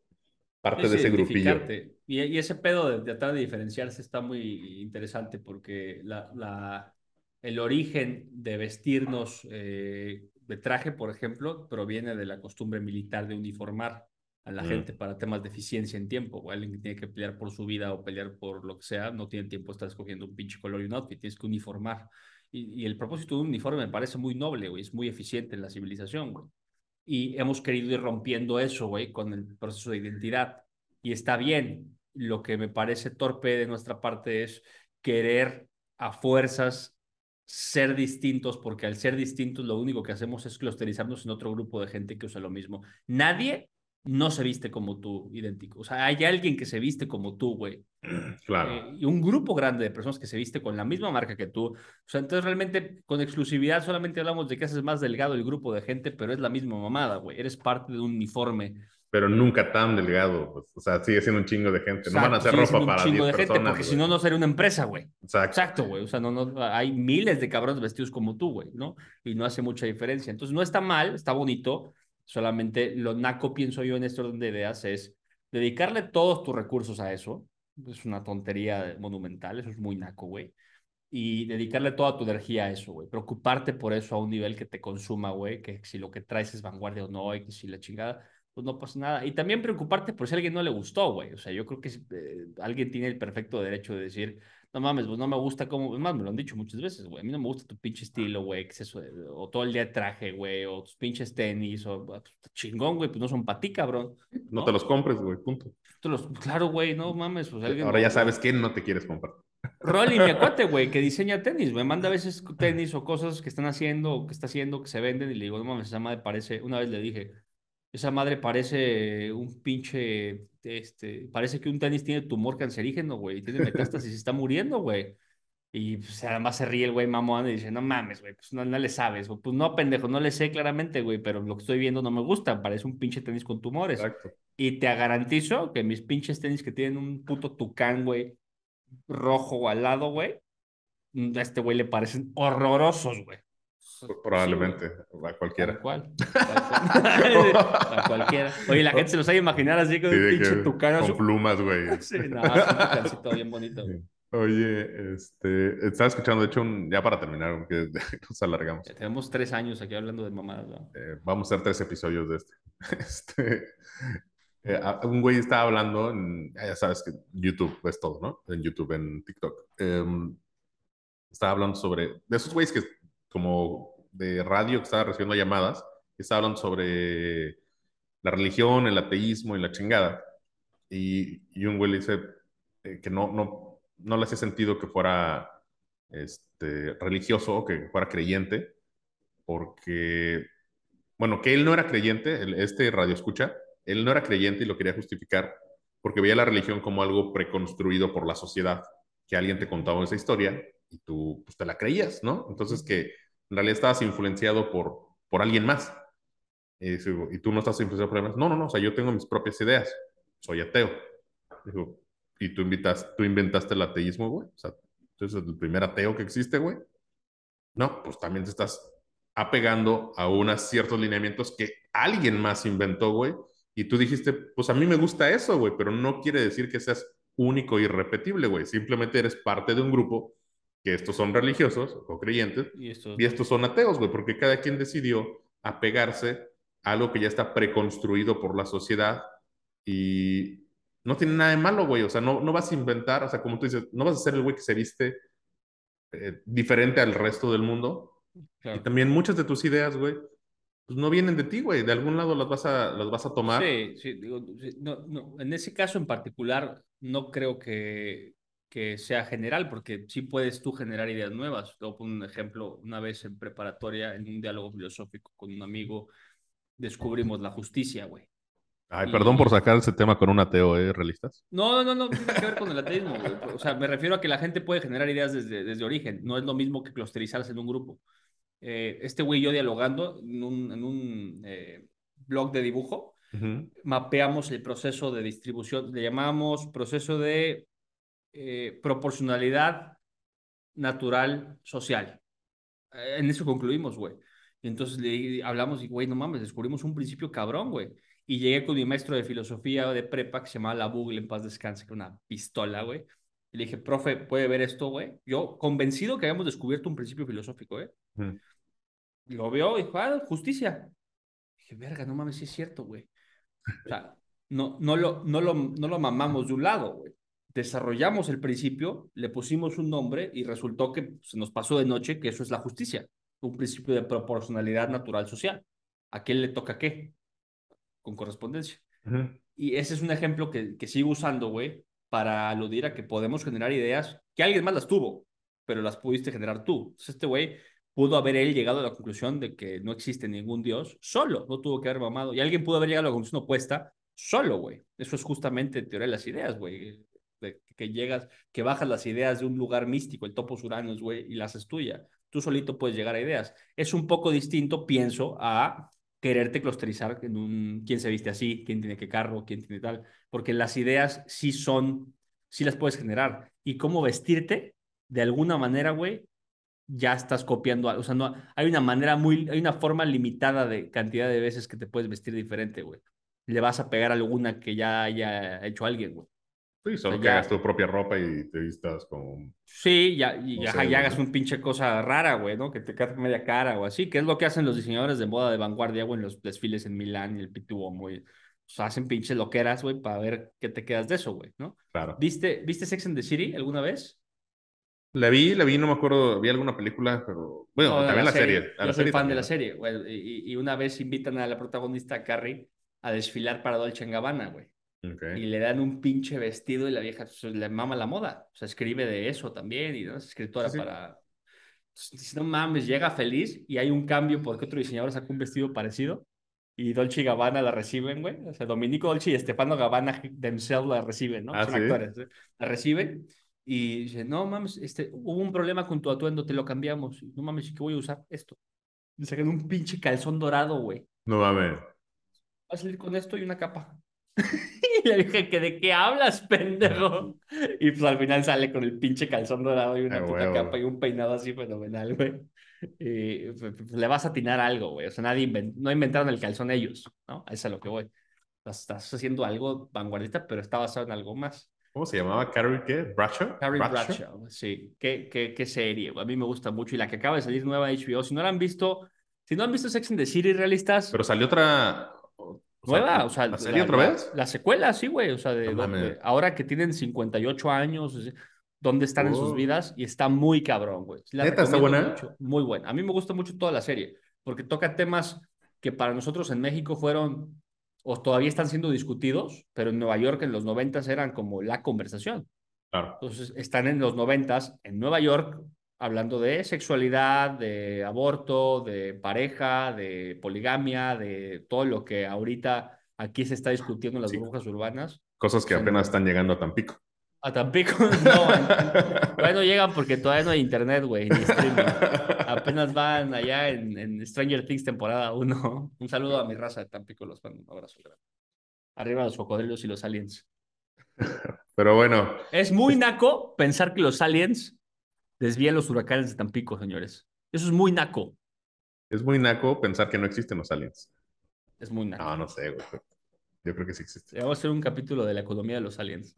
parte de ese grupillo. Y, y, ese pedo de, tratar de diferenciarse está muy interesante porque la, la, el origen de vestirnos eh, de traje, por ejemplo, proviene de la costumbre militar de uniformar a la mm. gente para temas de eficiencia en tiempo. O alguien que tiene que pelear por su vida o pelear por lo que sea, no tiene tiempo de estar escogiendo un pinche color y un outfit, tienes que uniformar. Y, el propósito de un uniforme me parece muy noble, güey, es muy eficiente en la civilización, güey. Y hemos querido ir rompiendo eso, güey, con el proceso de identidad. Y está bien. Lo que me parece torpe de nuestra parte es querer a fuerzas ser distintos, porque al ser distintos lo único que hacemos es clusterizarnos en otro grupo de gente que usa lo mismo. Nadie no se viste como tú, idéntico. O sea, hay alguien que se viste como tú, güey. Claro. Eh, y un grupo grande de personas que se viste con la misma marca que tú. O sea, entonces realmente con exclusividad solamente hablamos de que haces más delgado el grupo de gente, pero es la misma mamada, güey. Eres parte de un uniforme pero nunca tan delgado. Pues, o sea, sigue siendo un chingo de gente. no van a hacer ropa para un chingo de gente, porque si no, no sería una empresa, güey. Exacto. güey. O sea, no, no, hay miles de cabrones vestidos como tú, güey, ¿no? Y no hace mucha diferencia. Entonces, no está mal, está bonito. Solamente lo naco, pienso yo, en este orden de ideas, es dedicarle todos tus recursos a eso. Es una tontería monumental, eso es muy naco, güey. Y dedicarle toda tu energía a eso, güey. Preocuparte por eso a un nivel que te consuma, güey. Que si lo que traes es vanguardia o no, y si la chingada pues no pasa nada. Y también preocuparte por si alguien no le gustó, güey. O sea, yo creo que eh, alguien tiene el perfecto derecho de decir, no mames, pues no me gusta como, más me lo han dicho muchas veces, güey. A mí no me gusta tu pinche estilo, güey, o todo el día traje, güey, o tus pinches tenis, o pues, chingón, güey, pues no son para ti, cabrón. No, te los compres, güey, punto. claro, güey, no mames, pues alguien. Ahora ya sabes quién no te quieres comprar. Rolly, mi acuate, güey, que diseña tenis, me manda a veces tenis o cosas que están haciendo o que está haciendo, que se venden, y le digo, no mames, esa madre parece, una vez le dije, esa madre parece un pinche, este, parece que un tenis tiene tumor cancerígeno, güey, tiene metástasis y se está muriendo, güey. Y pues, además se ríe el güey mamón y dice, no mames, güey, pues no, no, le sabes. Pues no, pendejo, no le sé claramente, güey, pero lo que estoy viendo no me gusta, parece un pinche tenis con tumores. Exacto. Y te garantizo que mis pinches tenis que tienen un puto tucán, güey, rojo al lado, güey, a este güey le parecen horrorosos, güey. Probablemente, a cualquiera. Tal cual. a cualquiera. Oye, la gente se los ha imaginar así con un pinche tucano. Con plumas, güey. sí, no, es un tucancito bien bonito. Oye, este, estaba escuchando, de hecho, un, ya para terminar, porque nos alargamos. tenemos tres años aquí hablando de mamadas. ¿no? Eh, vamos a hacer tres episodios de este. este eh, un güey estaba hablando, en, ya sabes que YouTube es todo, ¿no? En YouTube, en TikTok. Em, estaba hablando sobre, de esos güeyes que como de radio que estaba recibiendo llamadas, que estaba hablando sobre la religión, el ateísmo y la chingada. Y, y un güey le dice eh, que no, no, no le hacía sentido que fuera este, religioso o que fuera creyente, porque, bueno, que él no era creyente, este radio escucha, él no era creyente y lo quería justificar porque veía la religión como algo preconstruido por la sociedad, que alguien te contaba esa historia y tú pues, te la creías, ¿no? Entonces que en realidad estabas influenciado por, por alguien más. Y, y tú no estás influenciado por alguien más. No, no, no, o sea, yo tengo mis propias ideas. Soy ateo. Dijo, y tú, invitas, tú inventaste el ateísmo, güey. O sea, tú eres el primer ateo que existe, güey. No, pues también te estás apegando a unos ciertos lineamientos que alguien más inventó, güey. Y tú dijiste, pues a mí me gusta eso, güey, pero no quiere decir que seas único y irrepetible, güey. Simplemente eres parte de un grupo que estos son religiosos o creyentes y estos, son ateos, güey, porque cada quien decidió apegarse a algo que ya está preconstruido por la sociedad y no tiene nada de malo, güey, o sea, no, no vas a inventar, o sea, como tú dices, no vas a ser el güey que se viste eh, diferente al resto del mundo. Claro. Y también muchas de tus ideas, güey, pues no vienen de ti, güey. De algún lado las vas a, las vas a tomar. Sí, sí, digo, no, no, en ese caso en particular no creo que, que sea general, porque sí puedes tú generar ideas nuevas. Te voy a poner un ejemplo, una vez en preparatoria, en un diálogo filosófico con un amigo, descubrimos la justicia, güey. Ay, Y- perdón por sacar ese tema con un ateo, ¿eh? Realistas. No, no, no, no tiene que ver con el ateísmo, güey. O sea, me refiero a que la gente puede generar ideas desde, desde origen. No es lo mismo que clusterizarse en un grupo. Eh, este güey y yo dialogando en un, en un eh, blog de dibujo, mapeamos el proceso de distribución, le llamamos proceso de eh, proporcionalidad natural social. Eh, en eso concluimos, güey. Y entonces le hablamos y, güey, no mames, descubrimos un principio cabrón, güey. Y llegué con mi maestro de filosofía de prepa que se llamaba La Bugle, en paz descanse, con una pistola, güey. Y le dije, profe, ¿puede ver esto, güey? Yo convencido que habíamos descubierto un principio filosófico, ¿eh? Lo vio y dijo, ah, justicia. Dije, verga, no mames, sí es cierto, güey. O sea, no, no, lo, no, lo, no lo mamamos de un lado, güey. Desarrollamos el principio, le pusimos un nombre y resultó que se nos pasó de noche que eso es la justicia, un principio de proporcionalidad natural social. ¿A quién le toca qué? Con correspondencia. Ujú. Y ese es un ejemplo que, que sigo usando, güey, para aludir a que podemos generar ideas que alguien más las tuvo, pero las pudiste generar tú. Entonces, este güey pudo haber él llegado a la conclusión de que no existe ningún Dios solo, no tuvo que haber mamado. Y alguien pudo haber llegado a la conclusión opuesta solo, güey. Eso es justamente teoría de las ideas, güey. De que llegas, que bajas las ideas de un lugar místico, el topos uranos, güey, y las haces tuya. Tú solito puedes llegar a ideas. Es un poco distinto, pienso, a quererte clusterizar en un quién se viste así, quién tiene qué carro, quién tiene tal, porque las ideas sí son, sí las puedes generar. Y cómo vestirte, de alguna manera, güey, ya estás copiando, o sea, no, hay una manera muy, hay una forma limitada de cantidad de veces que te puedes vestir diferente, güey. Le vas a pegar alguna que ya haya hecho alguien, güey. Sí, solo O sea, que ya- hagas tu propia ropa y te vistas como... Sí, ya, y No ya, sé, ya güey. hagas un pinche cosa rara, güey, ¿no? Que te quede media cara o así, que es lo que hacen los diseñadores de moda de vanguardia, güey, en los desfiles en Milán y el Pituo, güey. O sea, hacen pinches loqueras, güey, para ver qué te quedas de eso, güey, ¿no? Claro. ¿Viste, ¿Viste Sex and the City alguna vez? La vi, la vi, no me acuerdo, vi alguna película, pero... Bueno, No, también la serie. a Yo la soy serie fan también, de la serie, güey, y, y una vez invitan a la protagonista, Carrie, a desfilar para Dolce Gabbana, güey. Ok. Y le dan un pinche vestido y la vieja pues, le mama la moda. O sea, escribe de eso también y ¿no? es escritora Sí, sí. para... Dice, no mames, llega feliz y hay un cambio porque otro diseñador sacó un vestido parecido y Dolce y Gabbana la reciben, güey. O sea, Dominico Dolce y Stefano Gabbana themselves la reciben, ¿no? Ah, Son ¿sí? actores. ¿eh? La reciben y dice, no mames, este, hubo un problema con tu atuendo, te lo cambiamos. No mames, ¿y qué voy a usar? Esto. Le sacan un pinche calzón dorado, güey. No mames. Va a salir con esto y una capa. y le dije que de qué hablas, pendejo. Y pues al final sale con el pinche calzón dorado y una Ah, puta huevo. capa y un peinado así fenomenal, güey. Y pues, pues, le vas a atinar algo, güey. O sea, nadie inven- no inventaron el calzón ellos, ¿no? A eso es a lo que voy. Estás, haciendo algo vanguardista, pero está basado en algo más. ¿Cómo se llamaba? ¿Carrie qué? ¿Bradshaw? Carrie Bradshaw, sí. Qué, qué, qué serie. A mí me gusta mucho. Y la que acaba de salir nueva HBO. Si no la han visto, si no han visto Sex and the City realistas, Pero salió otra... Nueva, o sea, ¿La serie otra la- vez? La secuela, sí, güey. O sea, de, No mames. ahora que tienen 58 años, ¿dónde están en sus Oh. vidas? Y está muy cabrón, güey. La ¿Neta está buena? mucho, muy buena. A mí me gusta mucho toda la serie, porque toca temas que para nosotros en México fueron, o todavía están siendo discutidos, pero en Nueva York en los 90 eran como la conversación. Claro. Entonces, están en los noventas en Nueva York hablando de sexualidad, de aborto, de pareja, de poligamia, de todo lo que ahorita aquí se está discutiendo en las Sí. burbujas urbanas. Cosas que Sí. apenas están llegando a Tampico. A Tampico, no, todavía no llegan porque todavía no hay internet, güey, ni streaming. Apenas van allá en, en Stranger Things temporada 1. Un saludo a mi raza de Tampico, los mando un abrazo grande. Arriba los cocodrilos y los aliens. Pero bueno, Es muy naco pensar que los aliens desvían los huracanes de Tampico, señores. Eso es muy naco. es muy naco pensar que no existen los aliens. Es muy naco. No, no sé, güey. Yo creo que sí existen. Vamos a hacer un capítulo de la economía de los aliens.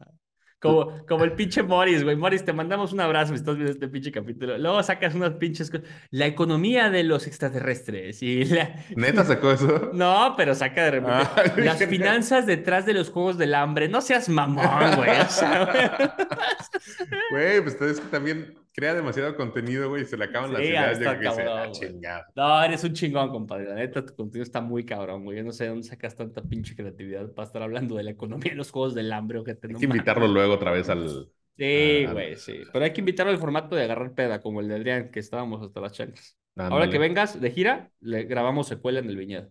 Como, como el pinche Morris, güey. Morris, te mandamos un abrazo si estás viendo este pinche capítulo. Luego sacas unas pinches cosas. La economía de los extraterrestres. Y la... ¿Neta sacó eso? No, pero saca de repente. Ah, las finanzas detrás de los juegos del hambre. No seas mamón, güey. O sea, güey. Güey, pues es que también crea demasiado contenido, güey, y se le acaban las ideas. está que sé, cabrón, "Ah, güey". chingada. No, eres un chingón, compadre. La neta, tu contenido está muy cabrón, güey. Yo no sé de dónde sacas tanta pinche creatividad para estar hablando de la economía y los juegos del hambre o que te Hay no que invitarlo luego otra vez al. Sí, al- güey, sí. Pero hay que invitarlo al formato de agarrar peda, como el de Adrián, que estábamos hasta las chanclas. Ahora que vengas de gira, le grabamos secuela en el viñedo.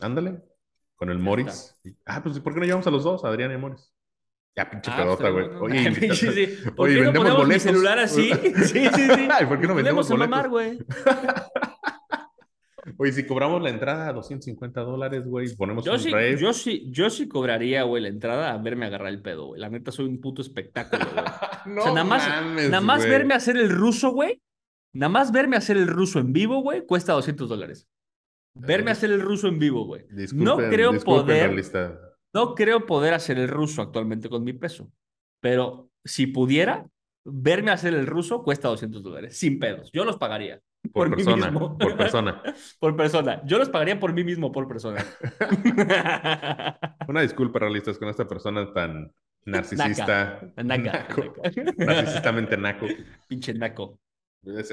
Ándale. Con el Ya Morris. Ah, pues ¿por qué no llevamos a los dos, a Adrián y a Morris? Ya, pinche Ah, pedota, pues, güey. Oye, sí, sí. ¿Por Oye, qué no vendemos ponemos mi boletos. celular así? Sí, sí, sí. Ay, ¿por qué no vendemos boletos? mamar, güey. Oye, si cobramos la entrada a 250 dólares, güey, ponemos Yo un sí, yo sí, yo sí cobraría, güey, la entrada a verme agarrar el pedo, güey. La neta, soy un puto espectáculo, güey. no o sea, nada más, mames, nada más güey. verme hacer el ruso, güey. Nada más verme hacer el ruso en vivo, güey, cuesta 200 dólares. Verme Eh, hacer el ruso en vivo, güey. No creo poder. No creo poder hacer el ruso actualmente con mi peso. Pero si pudiera, verme hacer el ruso cuesta 200 dólares, sin pedos. Yo los pagaría. Por, por mí persona, mismo. por persona. Por persona. Yo los pagaría por mí mismo, por persona. Una disculpa, realistas, con esta persona tan narcisista. Naca, naca, naco, naca. narcisistamente naco. Pinche naco.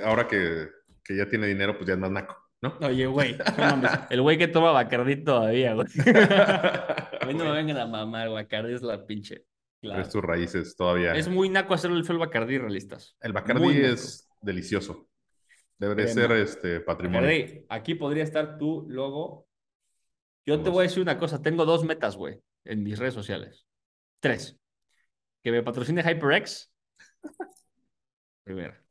Ahora que, que ya tiene dinero, pues ya es más naco, ¿no? Oye, güey, no. El güey que toma Bacardí todavía, güey. A mí no me vengan a mamar, Bacardí es la pinche. Claro. Es tus raíces todavía. Es muy naco hacerlo el feo el Bacardí, realistas. El muy Bacardi naco. es delicioso. Debe de Crema. ser este patrimonio. Aquí podría estar tu logo. Yo te voy a decir una cosa, tengo dos metas, güey, en mis redes sociales. Tres. Que me patrocine HyperX. Primera.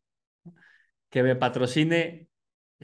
Que me patrocine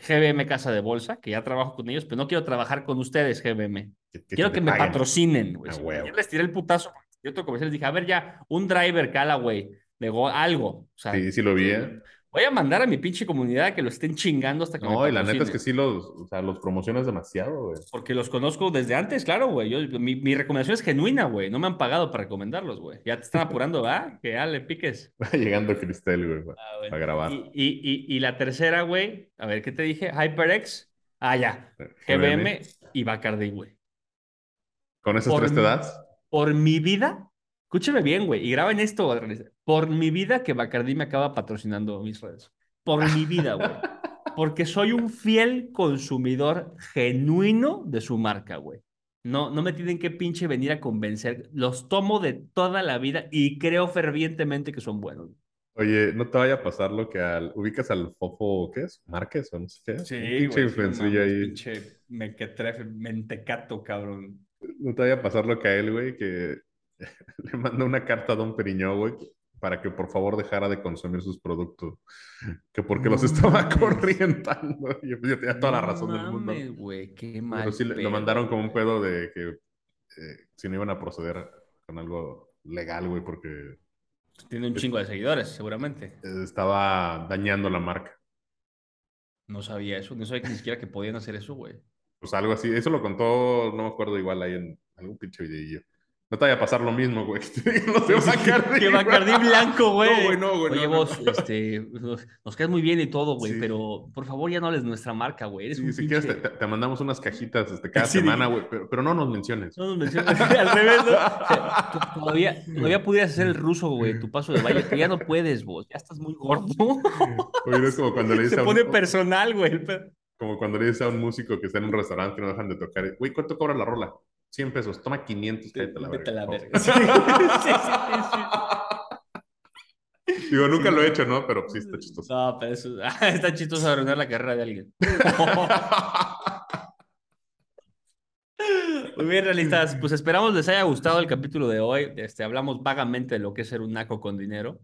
GBM Casa de Bolsa, que ya trabajo con ellos, pero no quiero trabajar con ustedes, GBM. Que- Quiero que me paguen. patrocinen, güey. A Sí, huevo. Yo les tiré el putazo. Yo otro comercial les dije, a ver ya, un driver cala, güey, de go- algo. O sea, Sí, sí lo vi, ¿eh? Voy a mandar a mi pinche comunidad que lo estén chingando hasta que me No, y la neta es que sí los, o sea, los promocionas demasiado, güey. Porque los conozco desde antes, claro, güey. Yo, mi, mi recomendación es genuina, güey. No me han pagado para recomendarlos, güey. Ya te están apurando, ¿va? Que ya le piques. Va llegando Cristel, güey, pa- Ah, güey. grabar. Y, y, y, y la tercera, güey. A ver, ¿qué te dije? HyperX. Ah, ya. GBM y Bacardi, güey. ¿Con esos Por tres te das? Por mi vida, escúcheme bien, güey. Y graben esto. Por mi vida que Bacardi me acaba patrocinando mis redes. Por mi vida, güey. Porque soy un fiel consumidor genuino de su marca, güey. No, no me tienen que pinche venir a convencer. Los tomo de toda la vida y creo fervientemente que son buenos. Oye, no te vaya a pasar lo que al... ¿Ubicas al Fofo, qué es? ¿Márquez o no sé qué? Un pinche influencillo ahí. pinche mequetrefe, mentecato, cabrón. No te vaya a pasar lo que a él, güey, que le mandó una carta a Don Periñó, güey, para que por favor dejara de consumir sus productos. Que porque los estaba mames. corrientando. Yo, yo tenía toda la razón del mundo. güey, qué mal. Pero sí lo mandaron como un pedo de que eh, si no iban a proceder con algo legal, güey, porque Tiene un chingo de seguidores, seguramente. estaba dañando la marca. No sabía eso, no sabía que ni siquiera que podían hacer eso, güey. Pues algo así. Eso lo contó, no me acuerdo igual ahí en algún pinche videillo. No te vaya a pasar lo mismo, güey. de Bacardi, Que güey. Bacardí blanco, güey. No, güey, no, güey. Oye, no, no, vos, no. este, nos, nos quedas muy bien y todo, güey, Sí. pero por favor ya no hables nuestra marca, güey. Eres Sí, un si quieres, te, pinche... te- mandamos unas cajitas este, cada Sí, semana, güey. Pero, pero no nos menciones. No nos mencionas al revés, ¿no? O sea, tú todavía, todavía pudieras hacer el ruso, güey, tu paso de baile, pero ya no puedes, vos. Ya estás muy gordo. Oye, es como cuando le Se dices a pone un, personal, güey. como cuando le dices a un músico que está en un restaurante que no dejan de tocar. Güey, ¿cuánto cobra la rola? 100 pesos. Toma 500, cállate la Vete a la verga. verga. Sí, sí, sí, sí. Digo, nunca lo he hecho, ¿no? Pero sí está chistoso. No, pero eso está chistoso arruinar la carrera de alguien. Muy bien, realistas. Pues esperamos les haya gustado el capítulo de hoy. Este, hablamos vagamente de lo que es ser un naco con dinero.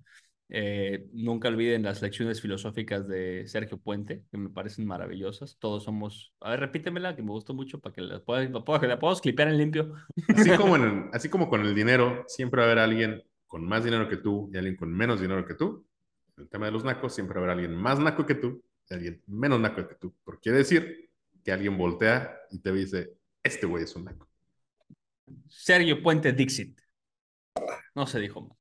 Eh, nunca olviden las lecciones filosóficas de Sergio Puente, que me parecen maravillosas. Todos somos. A ver, repítemela, que me gustó mucho para que la, pueda- la pueda- que la podamos clipear en limpio. Así como, en- así como con el dinero, siempre va a haber alguien con más dinero que tú y alguien con menos dinero que tú. En el tema de los nacos, siempre va a haber alguien más naco que tú y alguien menos naco que tú. Porque quiere decir que alguien voltea y te dice, este güey es un naco. Sergio Puente Dixit. No se dijo más.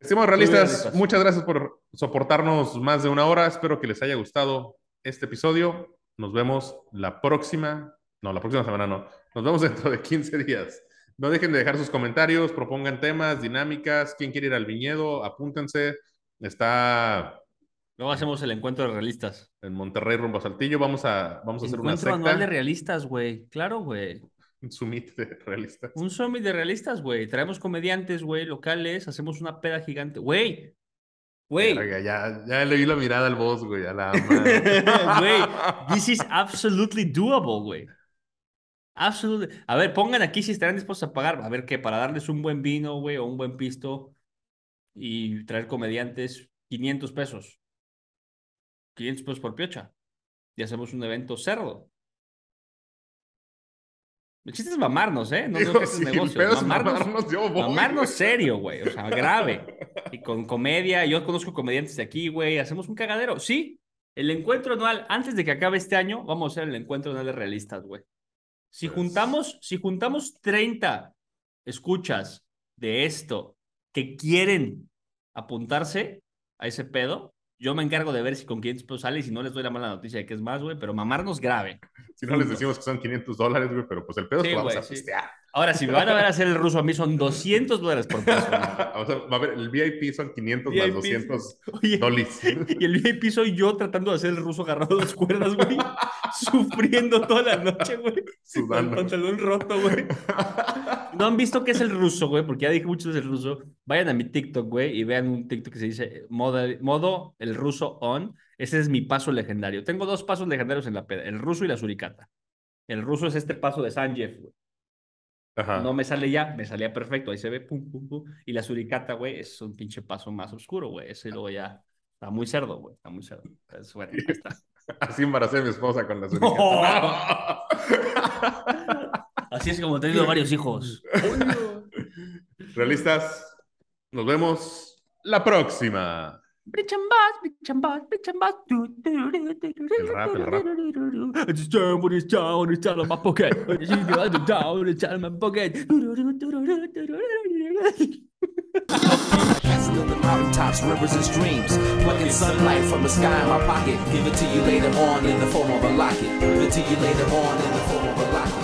Estimados realistas, realistas. muchas gracias por soportarnos más de una hora. Espero que les haya gustado este episodio. Nos vemos la próxima, no, la próxima semana no. Nos vemos dentro de 15 días. No dejen de dejar sus comentarios, propongan temas, dinámicas, quién quiere ir al viñedo, apúntense. Está Luego hacemos el encuentro de realistas. En Monterrey, rumbo a Saltillo, vamos a, vamos a hacer una Encuentro anual de secta. realistas, güey. Claro, güey. Un summit de realistas. Un summit de realistas, güey. Traemos comediantes, güey, locales, hacemos una peda gigante. Güey. Güey. Ya, ya le vi la mirada al boss, güey, a la. Güey, this is absolutely doable, güey. Absolutely. A ver, pongan aquí si estarán dispuestos a pagar. A ver, ¿qué? Para darles un buen vino, güey, o un buen pisto y traer comediantes, 500 pesos. 500 pesos por piocha. Y hacemos un evento cerdo. El chiste es mamarnos, ¿eh? No creo Digo, que es sí, negocio. pedo es Mamarnos, mamarnos, yo voy, mamarnos serio, güey. O sea, grave. Y con comedia. Yo conozco comediantes de aquí, güey. Hacemos un cagadero. Sí, el encuentro anual, antes de que acabe este año, vamos a hacer el encuentro anual de realistas, güey. Si Pues- juntamos, si juntamos 30 escuchas de esto que quieren apuntarse a ese pedo, yo me encargo de ver si con 500 pesos sale y si no les doy la mala noticia de que es más, güey, pero mamarnos grave. Si no les decimos que son 500 dólares, güey, pero pues el pedo es que vamos a sí. Ahora, si me van a ver hacer el ruso a mí son 200 dólares por persona. o sea, va a ver, el VIP son 500 más VIP. 200 Oye, dólares. y el VIP soy yo tratando de hacer el ruso agarrado a las cuerdas, güey. Sufriendo toda la noche, güey. Con el Sudando. pantalón roto, güey. No han visto qué es el ruso, güey, porque ya dije mucho veces el ruso. Vayan a mi TikTok, güey, y vean un TikTok que se dice modo, modo el ruso on. Ese es mi paso legendario. Tengo dos pasos legendarios en la peda, el ruso y la suricata. El ruso es este paso de Sanjeev, güey. Ajá. No me sale ya, me salía perfecto, ahí se ve, pum, pum, pum. Y la suricata, güey, es un pinche paso más oscuro, güey. Ese luego ya está muy cerdo, güey, está muy cerdo. Entonces, bueno, ahí está. Así embaracé a mi esposa con la suricata. Así es como he tenido varios hijos. Realistas, nos vemos la próxima. Bitch and boss, bitch and boss, bitch and boss. Do, do, do, do, do, do, do, do, I just turn what is down, it's out of my pocket. I just turn down, it's out of my pocket. Still mountaintops, rivers and streams. Plucking sunlight from the sky in my pocket. Give it to you later on in the form of a locket. Give it to you later on in the form of a locket.